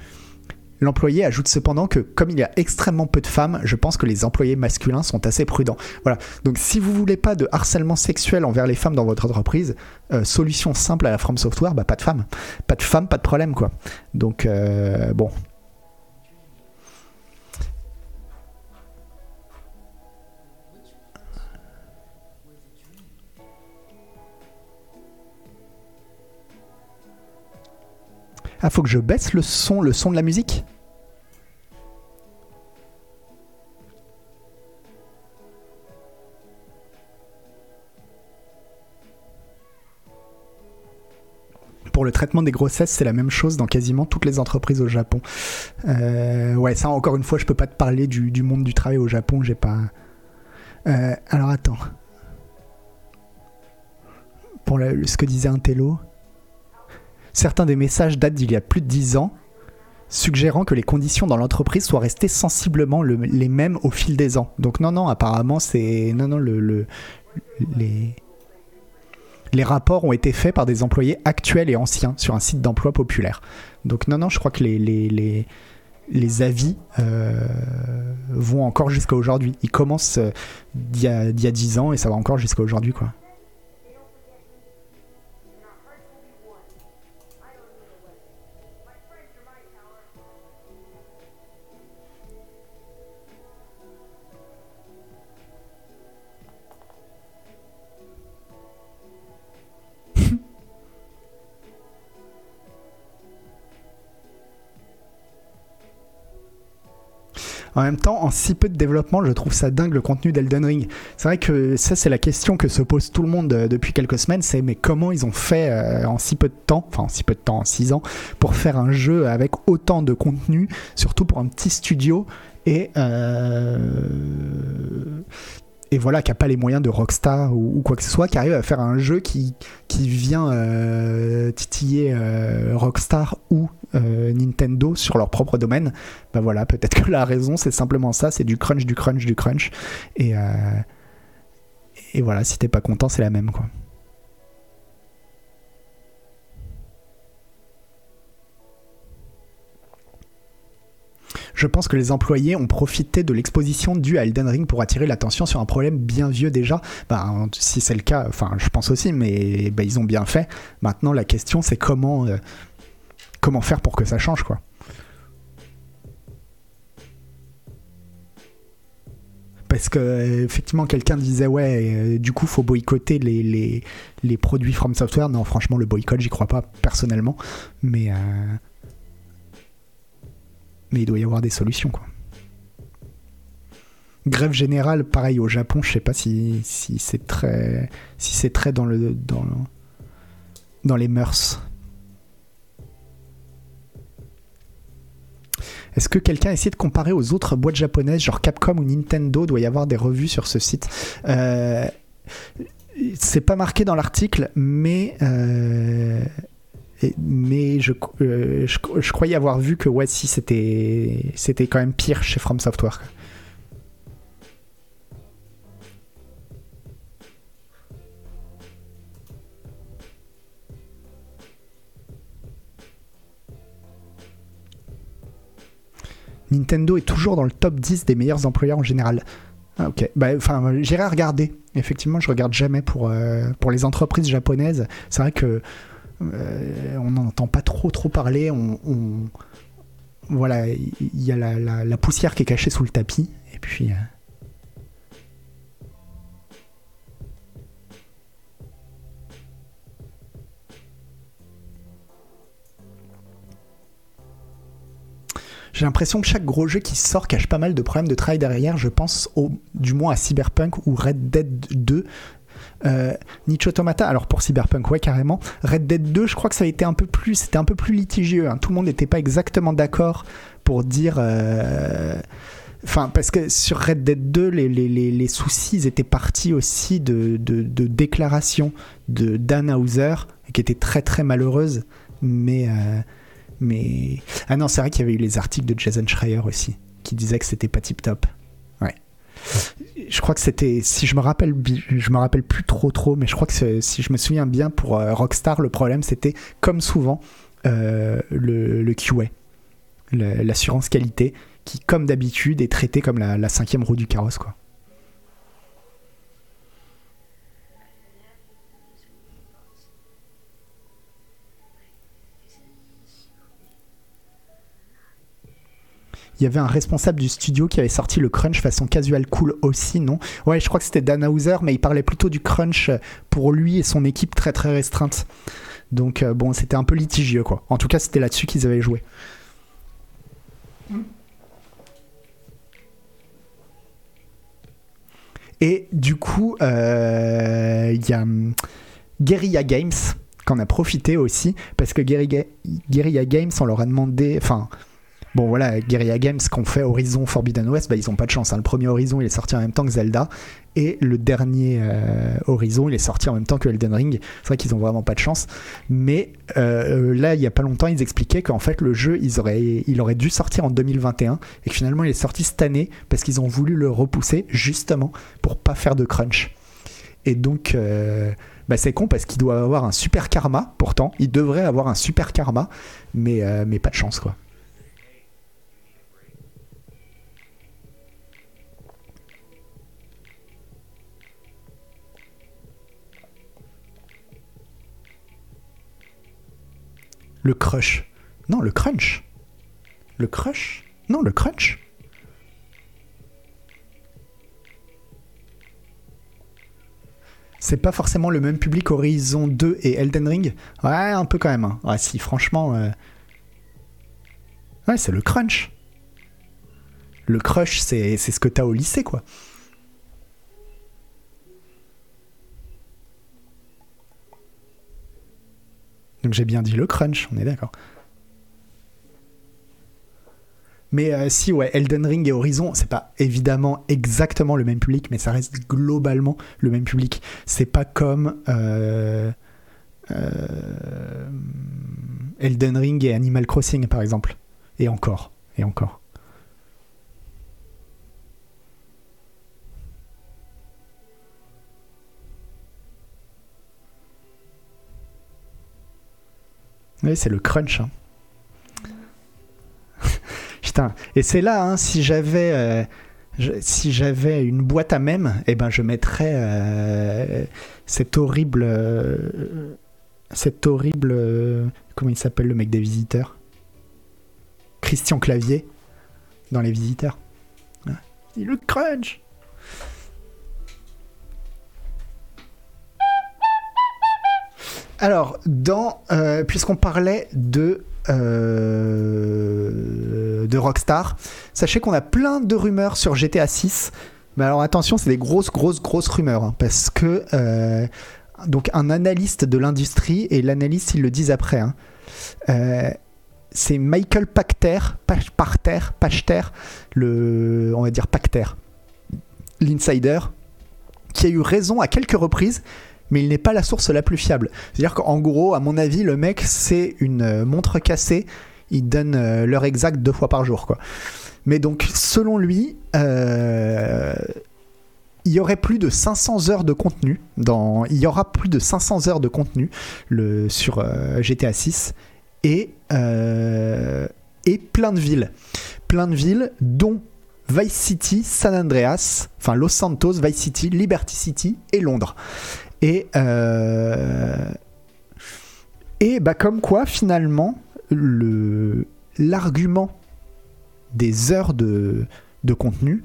L'employé ajoute cependant que comme il y a extrêmement peu de femmes, je pense que les employés masculins sont assez prudents. Voilà. Donc si vous voulez pas de harcèlement sexuel envers les femmes dans votre entreprise, euh, solution simple à la From Software, bah pas de femmes. Pas de femmes, pas de problème quoi. Donc euh, bon. Ah, faut que je baisse le son, le son de la musique? Pour le traitement des grossesses, c'est la même chose dans quasiment toutes les entreprises au Japon. Euh, ouais, ça encore une fois, je peux pas te parler du, monde du travail au Japon, j'ai pas. Euh, alors attends. Pour ce que disait un télo, certains des messages datent d'il y a plus de 10 ans, suggérant que les conditions dans l'entreprise soient restées sensiblement les mêmes au fil des ans. Donc non, non, apparemment c'est non, non, le les les rapports ont été faits par des employés actuels et anciens sur un site d'emploi populaire. Donc non, non, je crois que les, les, les, avis euh, vont encore jusqu'à aujourd'hui. Ils commencent euh, d'il y, a, 10 ans et ça va encore jusqu'à aujourd'hui. quoi. En même temps, en si peu de développement, je trouve ça dingue le contenu d'Elden Ring. C'est vrai que ça, c'est la question que se pose tout le monde euh, depuis quelques semaines, c'est mais comment ils ont fait euh, en si peu de temps, enfin en si peu de temps, en 6 ans, pour faire un jeu avec autant de contenu, surtout pour un petit studio et euh, et voilà, qui n'a pas les moyens de Rockstar ou, quoi que ce soit, qui arrive à faire un jeu qui, vient euh, titiller euh, Rockstar ou euh, Nintendo sur leur propre domaine, ben voilà, peut-être que la raison c'est simplement ça, c'est du crunch, du crunch, du crunch. Et, et voilà, si t'es pas content, c'est la même quoi. Je pense que les employés ont profité de l'exposition due à Elden Ring pour attirer l'attention sur un problème bien vieux déjà. Ben, si c'est le cas, enfin, je pense aussi, mais ben, ils ont bien fait. Maintenant, la question, c'est comment, euh, comment faire pour que ça change, quoi. parce que effectivement quelqu'un disait ouais euh, du coup faut boycotter les, les, les, produits From Software non franchement le boycott j'y crois pas personnellement mais euh, mais il doit y avoir des solutions quoi. Grève générale, pareil au Japon, je sais pas si, c'est très si c'est très dans le dans, dans les mœurs. Est-ce que quelqu'un a essayé de comparer aux autres boîtes japonaises, genre Capcom ou Nintendo Doit y avoir des revues sur ce site? Euh, c'est pas marqué dans l'article, mais euh, mais euh, je, je, croyais avoir vu que ouais, c'était c'était quand même pire chez From Software. Nintendo est toujours dans le top 10 des meilleurs employeurs en général. Ah, ok, bah, enfin, j'irai regarder. Effectivement, je regarde jamais pour, euh, pour les entreprises japonaises. C'est vrai que euh, on n'en entend pas trop trop parler. On, voilà, il y a la, poussière qui est cachée sous le tapis. Et puis. Euh, j'ai l'impression que chaque gros jeu qui sort cache pas mal de problèmes de travail derrière. Je pense au, du moins à Cyberpunk ou Red Dead 2 euh, Niche Automata, alors pour Cyberpunk, ouais, carrément. Red Dead 2, je crois que ça a été un peu plus, c'était un peu plus litigieux. Hein. Tout le monde n'était pas exactement d'accord pour dire. Euh, enfin, parce que sur Red Dead 2, les, soucis étaient partis aussi de, déclarations de Dan Hauser, qui étaient très très malheureuses. Mais, euh, mais. Ah non, c'est vrai qu'il y avait eu les articles de Jason Schreier aussi, qui disaient que c'était pas tip top je crois que c'était, si je me rappelle, je me rappelle plus trop trop, mais je crois que si je me souviens bien pour euh, Rockstar, le problème c'était comme souvent euh, le, QA. le- l'assurance qualité, qui, comme d'habitude, est traitée comme la, la cinquième roue du carrosse, quoi. Il y avait un responsable du studio qui avait sorti le crunch façon casual cool aussi, non? Ouais, je crois que c'était Dan Hauser, mais il parlait plutôt du crunch pour lui et son équipe très très restreinte. Donc euh, bon, c'était un peu litigieux quoi. En tout cas, c'était là-dessus qu'ils avaient joué. Et du coup, euh, il y a hum, Guerrilla Games qu'on a profité aussi parce que Guerrilla Games, on leur a demandé, enfin. Bon voilà, Guerrilla Games qu'on fait Horizon Forbidden West, bah, ils ont pas de chance. hein. Le premier Horizon il est sorti en même temps que Zelda et le dernier euh, Horizon il est sorti en même temps que Elden Ring. C'est vrai qu'ils ont vraiment pas de chance. Mais euh, là il y a pas longtemps ils expliquaient qu'en fait le jeu il aurait dû sortir en 2021 et que finalement il est sorti cette année parce qu'ils ont voulu le repousser justement pour pas faire de crunch. Et donc euh, bah, c'est con parce qu'il doit avoir un super karma pourtant. Il devrait avoir un super karma mais, mais pas de chance quoi. Le crush. Non, le crunch. Le crush? Non, le crunch. C'est pas forcément le même public Horizon 2 et Elden Ring? Ouais, un peu quand même. hein. Ouais, si, franchement. euh, Ouais, c'est le crunch. Le crush, c'est c'est ce que t'as au lycée, quoi. Donc j'ai bien dit le crunch, on est d'accord. Mais euh, si, ouais, Elden Ring et Horizon, c'est pas évidemment exactement le même public, mais ça reste globalement le même public. C'est pas comme euh, euh, Elden Ring et Animal Crossing, par exemple. Et encore, et encore. Oui, c'est le crunch. hein. Putain. Et c'est là, hein, si j'avais, euh, si j'avais une boîte à mème, eh ben je mettrais euh, cet horrible, euh, cet horrible, comment il s'appelle le mec des visiteurs? Christian Clavier dans les visiteurs. Ouais. Il le crunch. Alors, euh, puisqu'on parlait de, euh, de Rockstar, sachez qu'on a plein de rumeurs sur GTA 6. Mais alors attention, c'est des grosses, grosses, grosses rumeurs. hein, parce que euh, donc un analyste de l'industrie, et l'analyste, ils le disent après, hein, c'est Michael Pachter, Pach- Pachter, Pachter, le, on va dire Pachter, l'insider, qui a eu raison à quelques reprises, mais il n'est pas la source la plus fiable. C'est-à-dire qu'en gros, à mon avis, le mec, c'est une euh, montre cassée, il donne euh, l'heure exacte deux fois par jour, quoi. Mais donc, selon lui, euh, il y aurait plus de 500 heures de contenu dans, il y aura plus de 500 heures de contenu sur GTA 6 et et plein de villes, plein de villes dont Vice City, San Andreas, enfin Los Santos, Vice City, Liberty City et Londres. Et euh, et bah comme quoi finalement le l'argument des heures de, de contenu.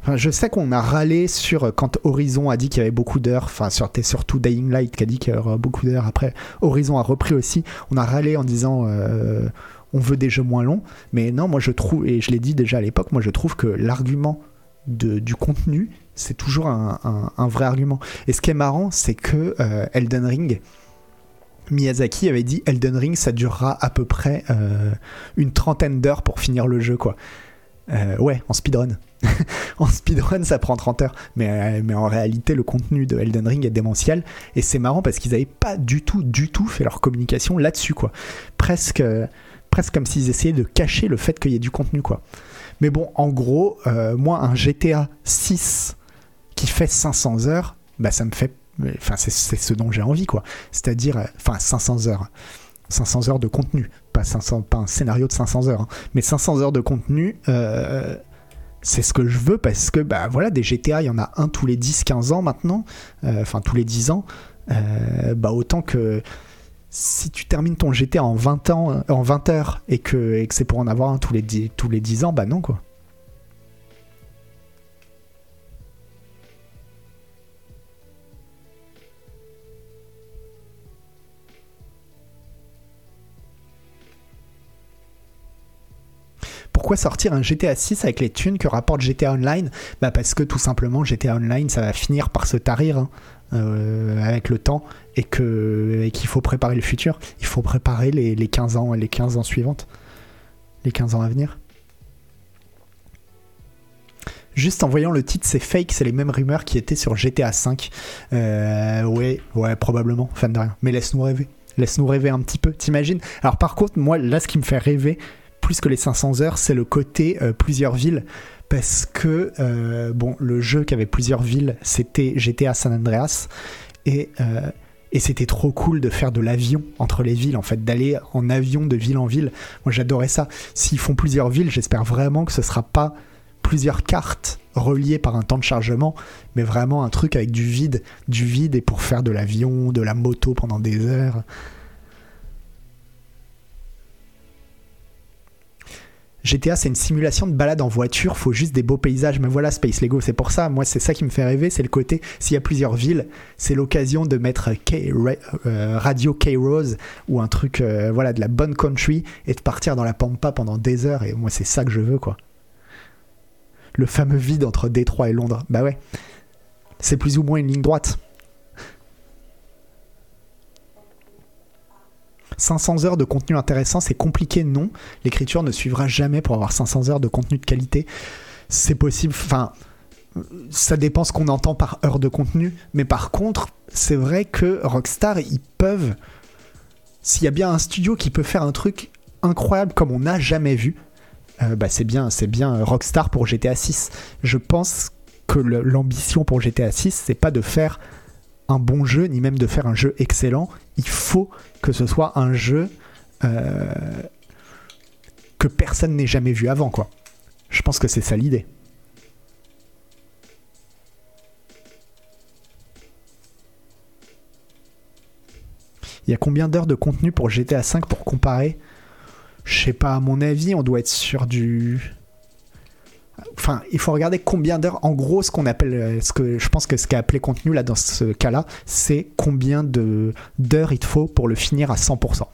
Enfin, je sais qu'on a râlé sur quand Horizon a dit qu'il y avait beaucoup d'heures. Enfin, c'était surtout Dying Light qui a dit qu'il y aurait beaucoup d'heures. Après, Horizon a repris aussi. On a râlé en disant euh, on veut des jeux moins longs. Mais non, moi je trouve, et je l'ai dit déjà à l'époque, moi je trouve que l'argument de- du contenu, c'est toujours un, vrai argument. Et ce qui est marrant, c'est que euh, Elden Ring, Miyazaki avait dit Elden Ring, ça durera à peu près euh, une trentaine d'heures pour finir le jeu, quoi. Euh, ouais, en speedrun. en speedrun, ça prend 30 heures. Mais, mais en réalité, le contenu de Elden Ring est démentiel. Et c'est marrant parce qu'ils n'avaient pas du tout, du tout fait leur communication là-dessus, quoi. Presque, presque comme s'ils essayaient de cacher le fait qu'il y ait du contenu, quoi. Mais bon, en gros, euh, moi, un GTA 6 qui fait 500 heures, bah ça me fait. Enfin, c'est ce dont j'ai envie, quoi. C'est-à-dire, euh, enfin, 500 heures. 500 heures de contenu, pas, 500, pas un scénario de 500 heures, hein. mais 500 heures de contenu, euh, c'est ce que je veux parce que bah voilà, des GTA, il y en a un tous les 10-15 ans maintenant, enfin tous les 10 ans, bah autant que si tu termines ton GTA en 20 ans, 20 heures et que, c'est pour en avoir un tous les 10, tous les 10 ans, bah non quoi. Pourquoi sortir un GTA 6 avec les thunes que rapporte GTA Online? Bah parce que tout simplement GTA Online ça va finir par se tarir hein, euh, avec le temps et et qu'il faut préparer le futur. Il faut préparer les, les 15 ans les 15 ans suivantes, les 15 ans à venir. Juste en voyant le titre, c'est fake, c'est les mêmes rumeurs qui étaient sur GTA 5. Euh, ouais, ouais, probablement, fan de rien. Mais laisse-nous rêver. Laisse-nous rêver un petit peu, t'imagines? Alors par contre, moi, là, ce qui me fait rêver, plus que les 500 heures, c'est le côté euh, plusieurs villes. Parce que, euh, bon, le jeu qui avait plusieurs villes, c'était GTA San Andreas. Et, et c'était trop cool de faire de l'avion entre les villes, en fait, d'aller en avion de ville en ville. Moi, j'adorais ça. S'ils font plusieurs villes, j'espère vraiment que ce sera pas plusieurs cartes reliées par un temps de chargement, mais vraiment un truc avec du vide, du vide et pour faire de l'avion, de la moto pendant des heures. GTA, c'est une simulation de balade en voiture, faut juste des beaux paysages. Mais voilà, Space Lego, c'est pour ça. Moi, c'est ça qui me fait rêver, c'est le côté. S'il y a plusieurs villes, c'est l'occasion de mettre euh, Radio K-Rose ou un truc, euh, voilà, de la bonne country et de partir dans la pampa pendant des heures. Et moi, c'est ça que je veux, quoi. Le fameux vide entre Détroit et Londres. Bah ouais. C'est plus ou moins une ligne droite. 500 heures de contenu intéressant, c'est compliqué, non. L'écriture ne suivra jamais pour avoir 500 heures de contenu de qualité. C'est possible, enfin, ça dépend ce qu'on entend par heure de contenu, mais par contre, c'est vrai que Rockstar, ils peuvent, s'il y a bien un studio qui peut faire un truc incroyable comme on n'a jamais vu, euh, bah c'est bien, c'est bien Rockstar pour GTA 6. Je pense que l'ambition pour GTA 6, c'est pas de faire un bon jeu, ni même de faire un jeu excellent. Il faut que ce soit un jeu euh, que personne n'ait jamais vu avant, quoi. Je pense que c'est ça l'idée. Il y a combien d'heures de contenu pour GTA 5 pour comparer? Je sais pas, à mon avis, on doit être sur du Enfin, il faut regarder combien d'heures. En gros, ce qu'on appelle, euh, ce que je pense que ce qu'a appelé contenu là dans ce cas-là, c'est combien de d'heures il faut pour le finir à 100%.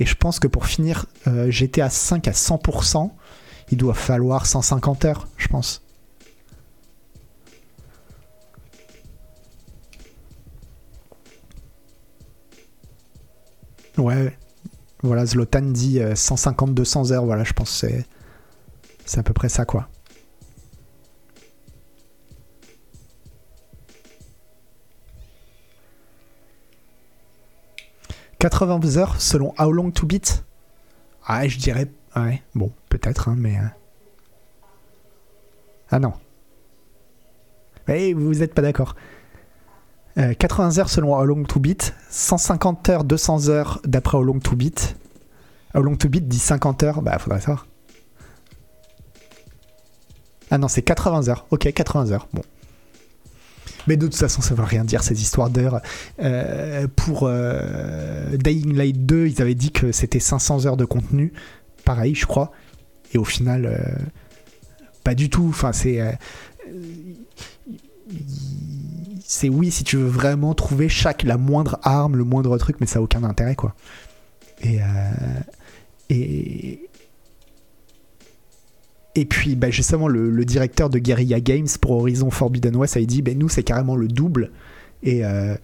Et je pense que pour finir euh, GTA 5 à 100%, il doit falloir 150 heures, je pense. Ouais, voilà, Zlotan dit 150-200 euh, heures, voilà, je pense que c'est à peu près ça, quoi. 80 heures selon How Long to Beat? Ah, je dirais. Ouais, bon, peut-être, hein, mais. Euh. Ah non. Eh, vous n'êtes pas d'accord. 80 euh, heures selon How Long to Beat, 150 heures, 200 heures d'après How Long to Beat. How Long to Beat dit 50 heures, bah faudrait savoir. Ah non, c'est 80 heures. Ok, 80 heures. Bon. Mais de toute façon, ça ne veut rien dire, ces histoires d'heures. Euh, pour euh, Dying Light 2, ils avaient dit que c'était 500 heures de contenu. Pareil, je crois. Et au final, euh, pas du tout. Enfin, c'est. c'est oui, si tu veux vraiment trouver chaque, la moindre arme, le moindre truc, mais ça n'a aucun intérêt, quoi. Et. et et puis, bah, justement, le, directeur de Guerrilla Games pour Horizon Forbidden West a dit ben Nous, c'est carrément le double. Et, euh,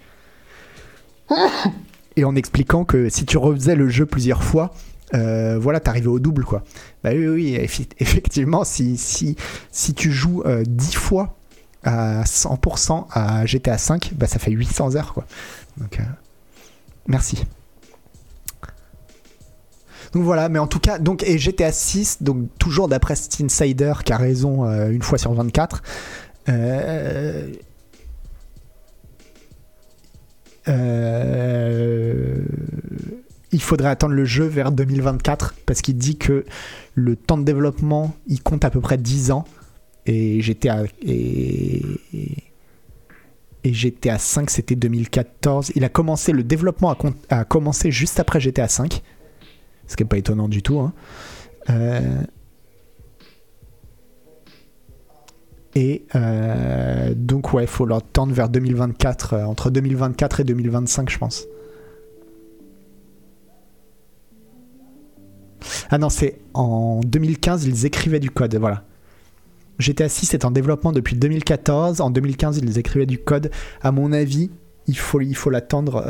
et en expliquant que si tu refaisais le jeu plusieurs fois, euh, voilà, t'arrivais au double, quoi. Bah oui, oui, effectivement, si, si, si tu joues 10 euh, fois à 100% à GTA 5, bah ça fait 800 heures, quoi. Donc, merci. Donc voilà, mais en tout cas, donc, et GTA 6, donc toujours d'après cet insider qui a raison euh, une fois sur 24, euh, euh, il faudrait attendre le jeu vers 2024 parce qu'il dit que le temps de développement il compte à peu près 10 ans et GTA et, GTA 5 c'était 2014 il a commencé le développement a, a commencé juste après GTA 5 ce qui est pas étonnant du tout hein. Euh, et euh, donc ouais faut leur tendre vers 2024 euh, entre 2024 et 2025 je pense Ah non, c'est en 2015, ils écrivaient du code, voilà. GTA 6 est en développement depuis 2014. En 2015, ils écrivaient du code. À mon avis, il faut il faut l'attendre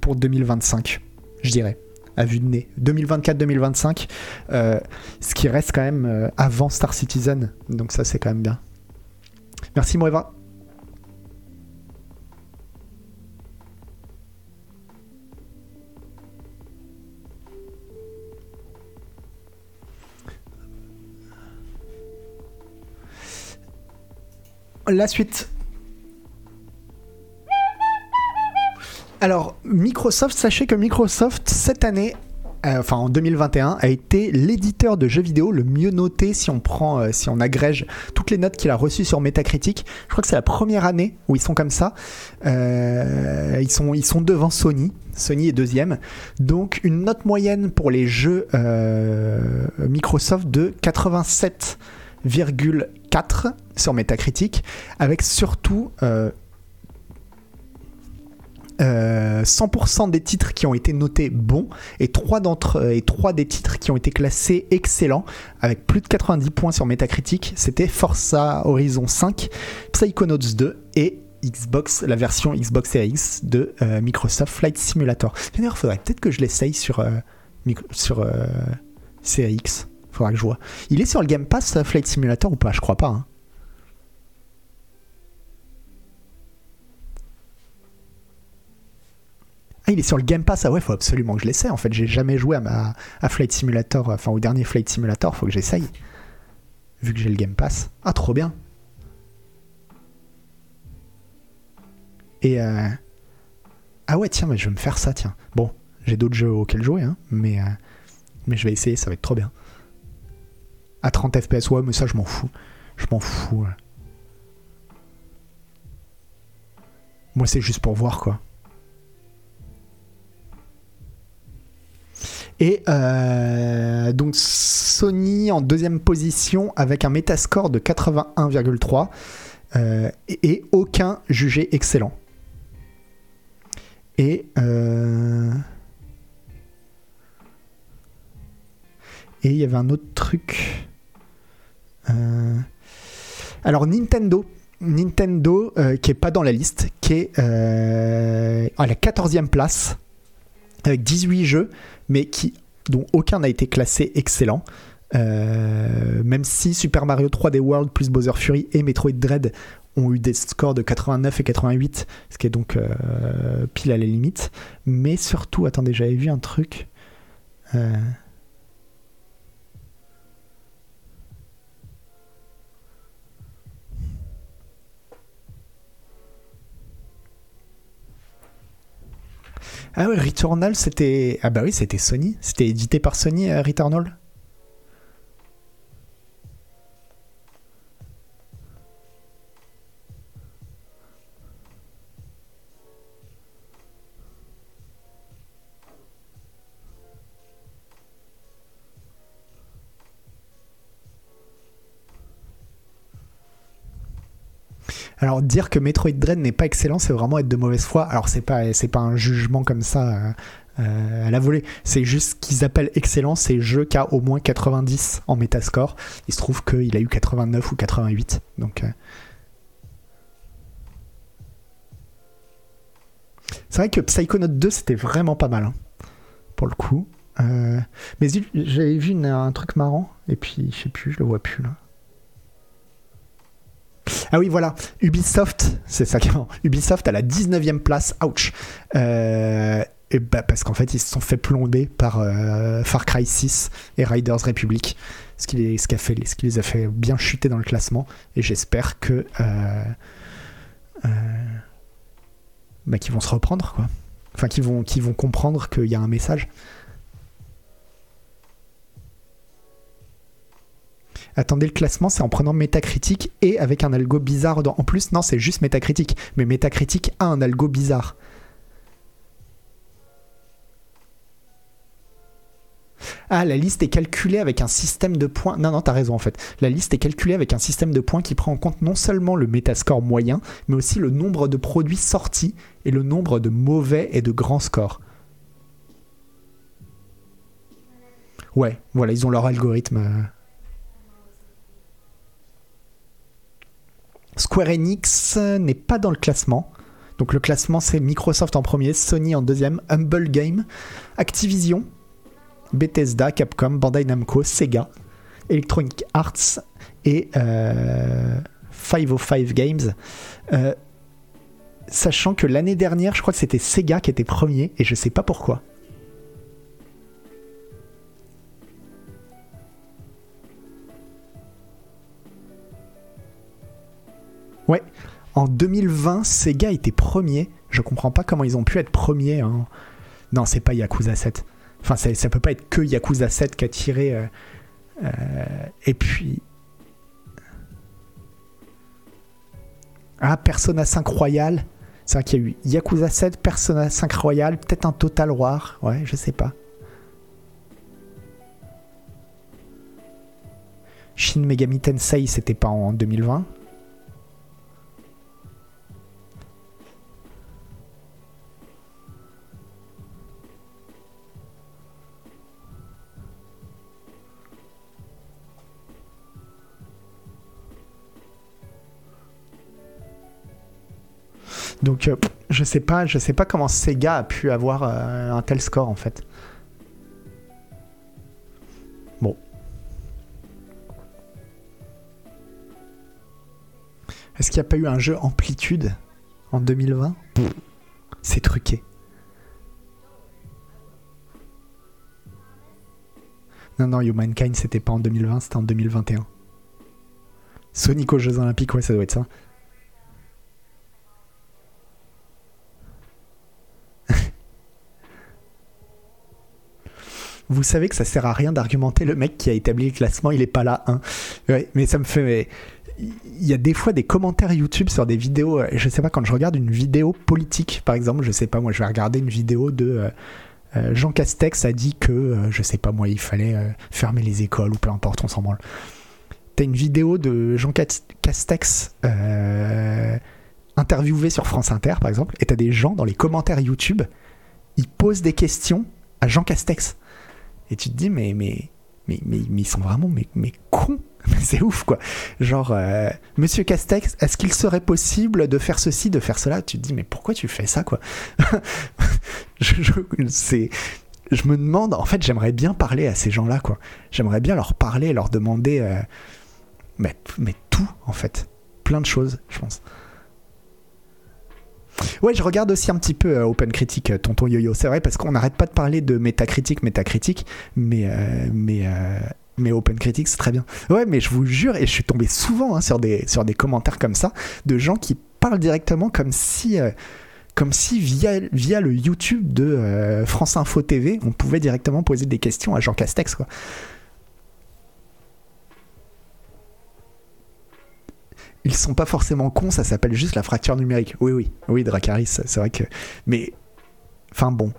pour 2025, je dirais, à vue de nez. 2024-2025, euh, ce qui reste quand même euh, avant Star Citizen. Donc ça, c'est quand même bien. Merci Moeva. La suite. Alors, Microsoft, sachez que Microsoft, cette année, euh, enfin en 2021, a été l'éditeur de jeux vidéo le mieux noté si on prend, euh, si on agrège toutes les notes qu'il a reçues sur Metacritic. Je crois que c'est la première année où ils sont comme ça. Euh, ils, sont, devant Sony. Sony est deuxième. Donc une note moyenne pour les jeux Microsoft de 87,4 sur Metacritic, avec surtout euh, euh, 100% des titres qui ont été notés bons et 3 d'entre et 3 des titres qui ont été classés excellents avec plus de 90 points sur Metacritic, c'était Forza Horizon 5, Psychonauts 2 et Xbox, la version Xbox Series X de euh, Microsoft Flight Simulator. D'ailleurs, faudrait peut-être que je l'essaye sur euh, sur euh, Series X. Faudra que je vois. Il est sur le Game Pass euh, Flight Simulator ou pas? Je crois pas. hein. Il est sur le Game Pass. Ah ouais, faut absolument que je l'essaie. En fait, j'ai jamais joué à, ma, Flight Simulator, enfin au dernier Flight Simulator. Faut que j'essaye. Vu que j'ai le Game Pass. Ah, trop bien. Et euh, ah ouais, tiens, mais je vais me faire ça, tiens. Bon, j'ai d'autres jeux auxquels jouer, hein, mais euh, mais je vais essayer. Ça va être trop bien. À 30 FPS, ouais, mais ça, je m'en fous. Je m'en fous. Moi, c'est juste pour voir, quoi. Et euh, donc Sony en deuxième position avec un Metascore de 81,3 euh, et, aucun jugé excellent. Et euh, et il y avait un autre truc. Alors Nintendo, Nintendo qui est pas dans la liste, qui est à la 14e place avec 18 jeux, mais qui, dont aucun n'a été classé excellent. Euh, même si Super Mario 3D World plus Bowser Fury et Metroid Dread ont eu des scores de 89 et 88, ce qui est donc euh, pile à la limite. Mais surtout, attendez, j'avais vu un truc. Euh, Ah ouais, Returnal, c'était. Ah bah oui, c'était Sony. C'était édité par Sony, euh, Returnal. Alors dire que Metroid Dread n'est pas excellent, c'est vraiment être de mauvaise foi. Alors c'est pas pas un jugement comme ça euh, euh, à la volée. C'est juste ce qu'ils appellent excellent, c'est jeu qui a au moins 90 en Metascore. Il se trouve qu'il a eu 89 ou 88. Donc euh, c'est vrai que Psychonaut 2 c'était vraiment pas mal hein, pour le coup. Mais j'avais vu un truc marrant et puis je sais plus, je le vois plus là. Ah oui, voilà. Ubisoft, c'est ça qui. Ubisoft à la 19e place. Ouch. Euh, et bah, parce qu'en fait, ils se sont fait plomber par euh, Far Cry 6 et Riders Republic. Ce qui, les, a fait, bien chuter dans le classement. Et j'espère que. Euh, bah, qu'ils vont se reprendre, quoi. Enfin, qui vont, vont comprendre qu'il y a un message. Attendez, le classement, c'est en prenant métacritique et avec un algo bizarre. En plus, non, c'est juste métacritique. Mais métacritique a un algo bizarre. Ah, la liste est calculée avec un système de points. Non, non, t'as raison en fait. La liste est calculée avec un système de points qui prend en compte non seulement le métascore moyen, mais aussi le nombre de produits sortis et le nombre de mauvais et de grands scores. Ouais, voilà, ils ont leur algorithme. Square Enix n'est pas dans le classement. Donc le classement c'est Microsoft en premier, Sony en deuxième, Humble Game, Activision, Bethesda, Capcom, Bandai Namco, Sega, Electronic Arts et 505 euh, Games. Euh, sachant que l'année dernière, je crois que c'était Sega qui était premier et je sais pas pourquoi. Ouais, en 2020, Sega était premier. Je comprends pas comment ils ont pu être premiers. Hein. Non, c'est pas Yakuza 7. Enfin, ça peut pas être que Yakuza 7 qui a tiré. Euh, euh, et puis. Ah, Persona 5 Royal. C'est vrai qu'il y a eu Yakuza 7, Persona 5 Royal, peut-être un Total War. Ouais, je sais pas. Shin Megami Tensei, c'était pas en 2020. Donc euh, je sais pas, je sais pas comment Sega a pu avoir euh, un tel score en fait. Bon. Est-ce qu'il n'y a pas eu un jeu Amplitude en 2020 C'est truqué. Non, non, Humankind, c'était pas en 2020, c'était en 2021. Sonic aux Jeux Olympiques, ouais, ça doit être ça. Vous savez que ça sert à rien d'argumenter le mec qui a établi le classement, il est pas là, hein. mais ça me fait. il y a des fois des commentaires YouTube sur des vidéos. Euh, je sais pas, quand je regarde une vidéo politique, par exemple, je sais pas, moi, je vais regarder une vidéo de. Euh, euh, Jean Castex a dit que, je sais pas moi, il fallait fermer les écoles ou peu importe, on s'en branle. T'as une vidéo de Jean Castex interviewé sur France Inter, par exemple, et t'as des gens dans les commentaires YouTube, ils posent des questions à Jean Castex. Et tu te dis, mais, mais, mais, mais, ils sont vraiment mais, mais cons. C'est ouf, quoi. Genre, euh, Monsieur Castex, est-ce qu'il serait possible de faire ceci, de faire cela? Tu te dis, mais pourquoi tu fais ça, quoi je, je, je me demande, en fait, j'aimerais bien parler à ces gens-là, quoi. J'aimerais bien leur parler, leur demander, euh, mais, mais tout, en fait. Plein de choses, je pense. Ouais, je regarde aussi un petit peu euh, Open Critique, euh, tonton Yo-Yo. C'est vrai parce qu'on n'arrête pas de parler de métacritique, métacritique, mais euh, mais mais Open Critique c'est très bien. Ouais, mais je vous jure, et je suis tombé souvent hein, sur des sur des commentaires comme ça de gens qui parlent directement comme si comme si via, via le YouTube de France Info TV, on pouvait directement poser des questions à Jean Castex. Quoi. Ils sont pas forcément cons, ça s'appelle juste la fracture numérique. Oui, oui, oui, Dracaris, c'est vrai que. Mais. Enfin bon.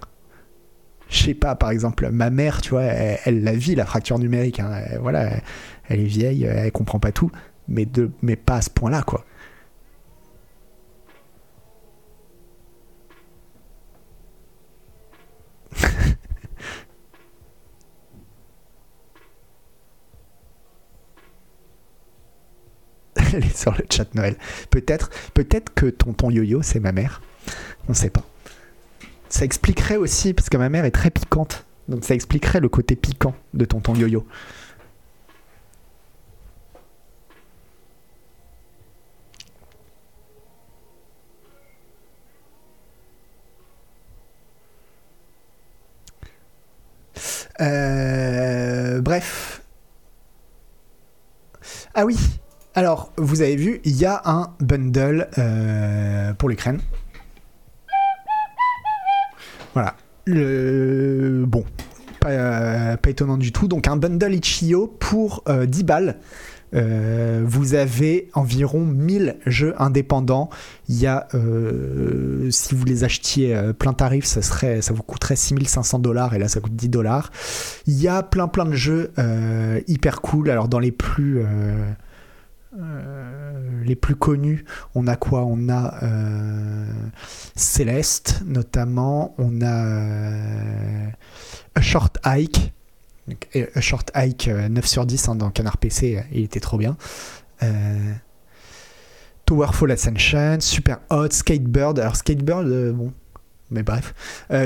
Je sais pas, par exemple, ma mère, tu vois, elle, la vit, la fracture numérique. Hein. voilà, elle est vieille, elle comprend pas tout, mais, de, mais pas à ce point-là, quoi. sur le chat Noël. Peut-être, peut-être que tonton Yo-Yo, c'est ma mère. On ne sait pas. Ça expliquerait aussi, parce que ma mère est très piquante, donc ça expliquerait le côté piquant de tonton Yo-Yo. Euh, bref. Ah oui, alors, vous avez vu, il y a un bundle euh, pour l'Ukraine. Voilà. Bon, pas, pas étonnant du tout. Donc un bundle Itch.io pour euh, 10 balles. Euh, vous avez environ 1000 jeux indépendants. Il y a, euh, si vous les achetiez euh, plein tarif, ça, serait, ça vous coûterait 6500 dollars et là ça coûte 10 dollars. Il y a plein plein de jeux euh, hyper cool. Alors dans les plus, euh, les plus connus, on a quoi? On a euh, Céleste notamment. On a euh, A Short Hike. A Short Hike, euh, 9 sur 10 hein, dans Canard PC, il était trop bien. Towerfall Ascension, Super Hot, Skatebird. Alors Skatebird, bon, mais bref.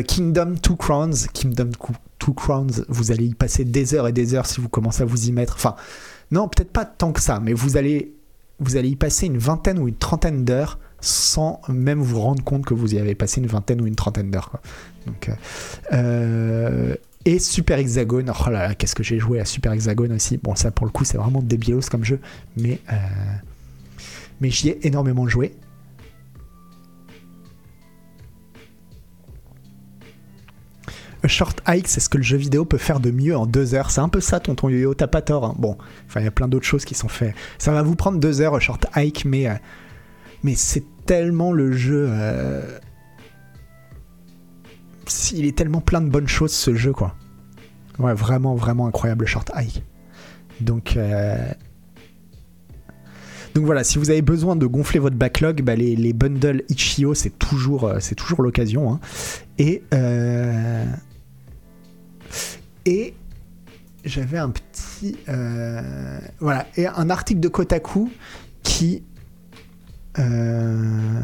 Kingdom Two Crowns. Kingdom Two Crowns, vous allez y passer des heures et des heures si vous commencez à vous y mettre. Enfin, non, peut-être pas tant que ça, mais vous allez, vous allez y passer une vingtaine ou une trentaine d'heures sans même vous rendre compte que vous y avez passé une vingtaine ou une trentaine d'heures. Donc, euh, euh, et Super Hexagone. Oh là là, qu'est-ce que j'ai joué à Super Hexagone aussi. Bon, ça pour le coup, c'est vraiment débilos comme jeu, mais, euh, mais j'y ai énormément joué. Short Hike, c'est ce que le jeu vidéo peut faire de mieux en deux heures. C'est un peu ça, tonton Yo-Yo, t'as pas tort. hein. Bon, enfin, il y a plein d'autres choses qui sont faites. Ça va vous prendre deux heures, Short Hike, mais, euh, mais c'est tellement le jeu. euh, Il est tellement plein de bonnes choses, ce jeu, quoi. Ouais, vraiment, vraiment incroyable, Short Hike. Donc. euh, Donc voilà, si vous avez besoin de gonfler votre backlog, bah, les, les bundles Itch.io, c'est toujours, euh, toujours l'occasion. hein. Et, euh, et j'avais un petit. euh, Voilà, et un article de Kotaku qui. euh,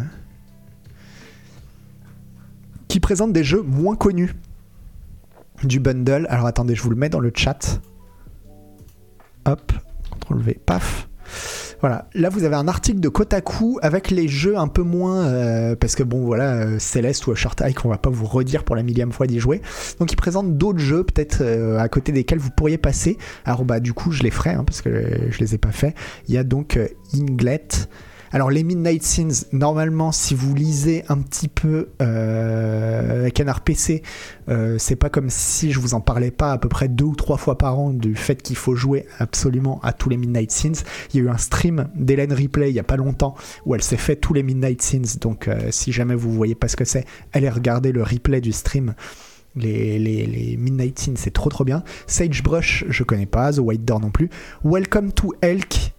qui présente des jeux moins connus du bundle. Alors attendez, je vous le mets dans le chat. Hop, CTRL V, paf. Voilà, là vous avez un article de Kotaku avec les jeux un peu moins. euh, parce que bon, voilà, euh, Céleste ou Short Hike, on va pas vous redire pour la millième fois d'y jouer. Donc ils présentent d'autres jeux, peut-être euh, à côté desquels vous pourriez passer. Alors bah, du coup, je les ferai, hein, parce que je les ai pas fait. Il y a donc euh, Inglet. Alors les Midnight Sins, normalement, si vous lisez un petit peu euh, Canard PC, euh, c'est pas comme si je vous en parlais pas à peu près deux ou trois fois par an du fait qu'il faut jouer absolument à tous les Midnight Sins. Il y a eu un stream d'Hélène Ripley il y a pas longtemps où elle s'est fait tous les Midnight Sins. Donc euh, si jamais vous voyez pas ce que c'est, allez regarder le replay du stream. Les, Midnight Sins, c'est trop trop bien. Sagebrush, je connais pas. The White Door non plus. Welcome to Elk,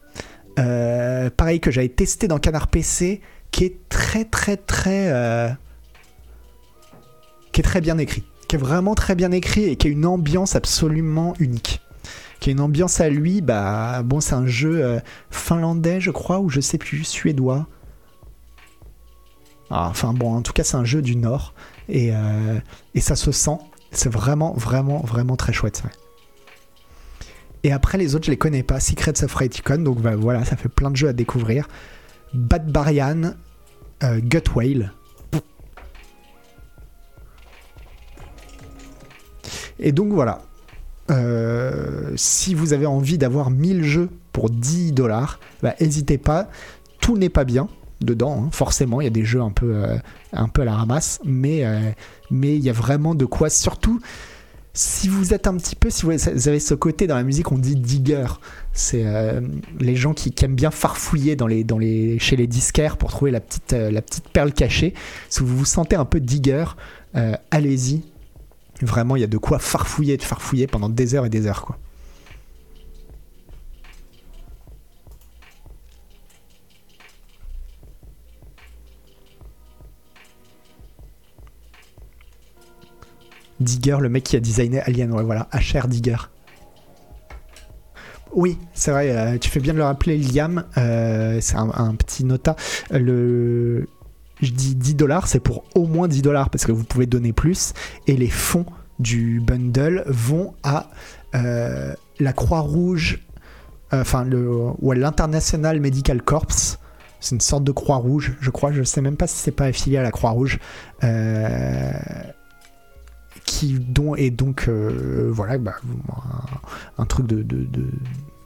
euh, pareil que j'avais testé dans Canard PC, qui est très très très euh, qui est très bien écrit, qui est vraiment très bien écrit et qui a une ambiance absolument unique. Qui a une ambiance à lui, bah bon c'est un jeu euh, finlandais je crois ou je sais plus suédois. Ah, enfin bon en tout cas c'est un jeu du nord et, et ça se sent. C'est vraiment vraiment vraiment très chouette. ouais. Et après, les autres, je les connais pas. Secrets of Rayticon, donc bah, voilà, ça fait plein de jeux à découvrir. Bad Barian, euh, Gut Whale. Et donc voilà. Euh, si vous avez envie d'avoir 1000 jeux pour 10 dollars, bah, n'hésitez pas. Tout n'est pas bien dedans, hein. forcément. Il y a des jeux un peu, euh, un peu à la ramasse, mais mais il y a vraiment de quoi. Surtout si vous êtes un petit peu, si vous avez ce côté dans la musique, on dit digger. C'est euh, les gens qui, qui aiment bien farfouiller dans les, dans les, chez les disquaires pour trouver la petite, euh, la petite perle cachée. Si vous vous sentez un peu digger, euh, allez-y. Vraiment, il y a de quoi farfouiller, de farfouiller pendant des heures et des heures. Quoi. Digger, le mec qui a designé Alien, ouais, voilà, HR Digger. Oui, c'est vrai, euh, tu fais bien de le rappeler, Liam. euh, c'est un, petit nota. Je dis 10 dollars, c'est pour au moins 10 dollars parce que vous pouvez donner plus. Et les fonds du bundle vont à euh, la Croix-Rouge, enfin, ouais, l'International Medical Corps. C'est une sorte de Croix-Rouge, je crois. Je sais même pas si c'est pas affilié à la Croix-Rouge. Qui dont et donc euh, voilà bah, un, truc de,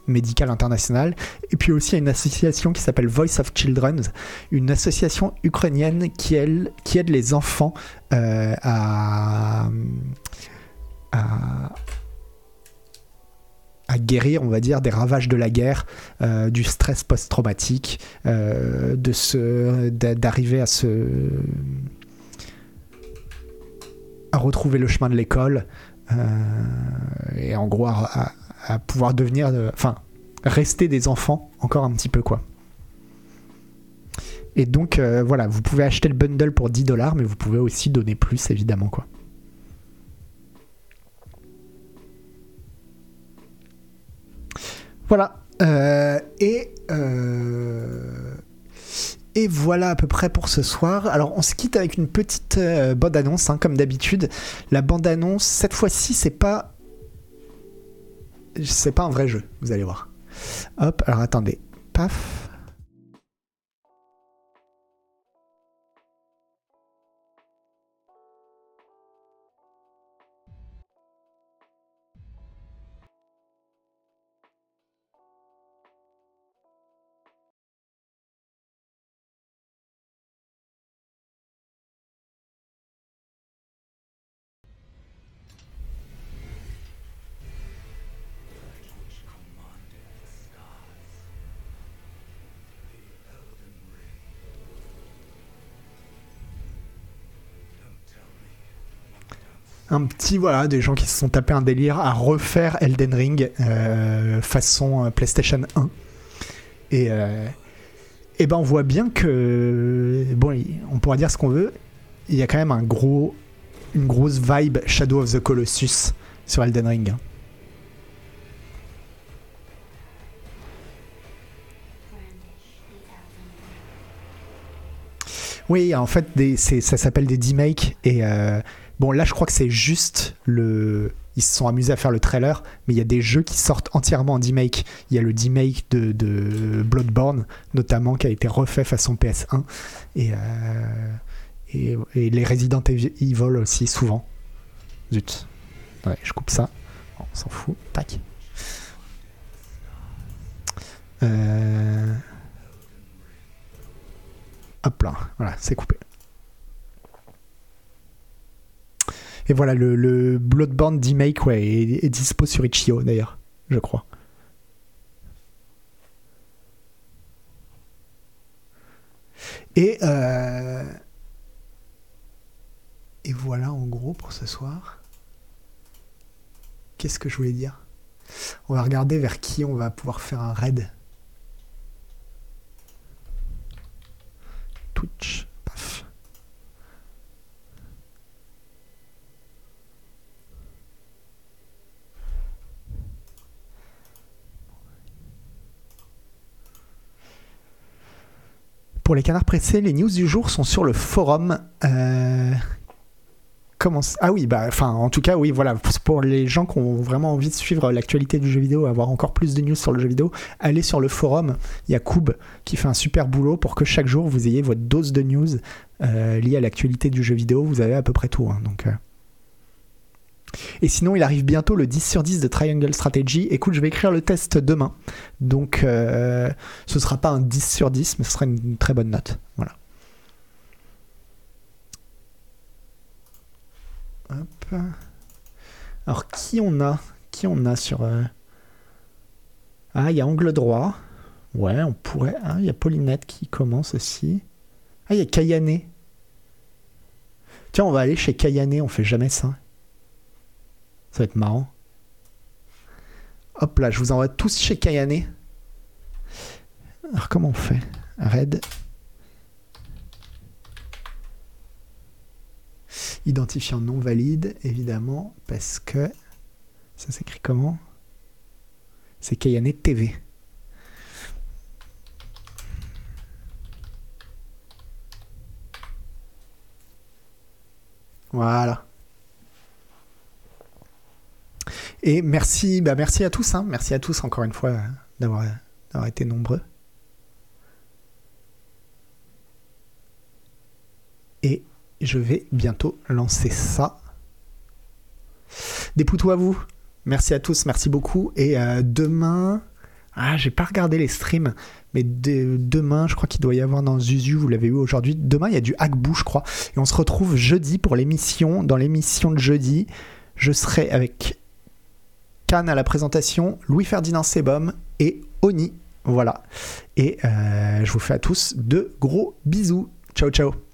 médicale internationale. Et puis aussi, une association qui s'appelle Voice of Children, une association ukrainienne qui, elle, aide les enfants euh, à, guérir, on va dire, des ravages de la guerre, euh, du stress post-traumatique, d'arriver à se, à retrouver le chemin de l'école, euh, et en gros à, pouvoir devenir, euh, enfin, rester des enfants encore un petit peu quoi. Et donc euh, voilà, vous pouvez acheter le bundle pour 10 dollars, mais vous pouvez aussi donner plus évidemment quoi. Voilà. Et, et voilà à peu près pour ce soir. Alors on se quitte avec une petite euh, bande-annonce, hein, comme d'habitude. La bande-annonce, cette fois-ci, c'est pas. C'est pas un vrai jeu, vous allez voir. Hop, alors attendez. Paf. Un petit voilà des gens qui se sont tapés un délire à refaire Elden Ring euh, façon euh, PlayStation 1 et euh, et ben on voit bien que bon on pourra dire ce qu'on veut il y a quand même un gros une grosse vibe Shadow of the Colossus sur Elden Ring hein. Oui, en fait, ça s'appelle des D-Make. Et euh, bon, là, je crois que c'est juste le. Ils se sont amusés à faire le trailer, mais il y a des jeux qui sortent entièrement en D-Make. Il y a le D-Make de, de Bloodborne, notamment, qui a été refait façon PS1. Et, euh, et, et les Resident Evil aussi, souvent. Zut. Ouais, je coupe ça. On s'en fout. Tac. Euh. Hop là, voilà, c'est coupé. Et voilà, le, le Bloodborne D-Make est dispo sur Itch.io d'ailleurs, je crois. Et, euh, et voilà en gros pour ce soir. Qu'est-ce que je voulais dire? On va regarder vers qui on va pouvoir faire un raid. Twitch. Paf. Pour les canards pressés, les news du jour sont sur le forum. Euh, Comment Ah oui, bah, enfin, en tout cas, oui, voilà. Pour les gens qui ont vraiment envie de suivre l'actualité du jeu vidéo, avoir encore plus de news sur le jeu vidéo, allez sur le forum. Il y a Koub qui fait un super boulot pour que chaque jour vous ayez votre dose de news euh, liée à l'actualité du jeu vidéo. Vous avez à peu près tout. hein, euh. Et sinon, il arrive bientôt le 10 sur 10 de Triangle Strategy. Écoute, je vais écrire le test demain. Donc, euh, ce sera pas un 10 sur 10, mais ce sera une très bonne note. Voilà. Hop. Alors, qui on a? Qui on a sur. euh, Ah, il y a Angle Droit. Ouais, on pourrait. Ah, il y a Paulinette qui commence aussi. Ah, il y a Kayane. Tiens, on va aller chez Kayane, on fait jamais ça. Ça va être marrant. Hop là, je vous envoie tous chez Kayane. Alors, comment on fait? Red. Identifiant non valide, évidemment, parce que. Ça s'écrit comment? C'est Kayane TV. Voilà. Et merci, bah merci à tous, hein. merci à tous encore une fois euh, euh, d'avoir été nombreux. Et je vais bientôt lancer ça. Des poutous à vous. Merci à tous, merci beaucoup. Et euh, demain, ah, j'ai pas regardé les streams, mais demain, je crois qu'il doit y avoir dans Zuzu, vous l'avez eu aujourd'hui. Demain, il y a du Hackbou, je crois. Et on se retrouve jeudi pour l'émission. Dans l'émission de jeudi, je serai avec Cannes à la présentation, Louis-Ferdinand Sebum et Oni. Voilà. Et euh, je vous fais à tous de gros bisous. Ciao, ciao.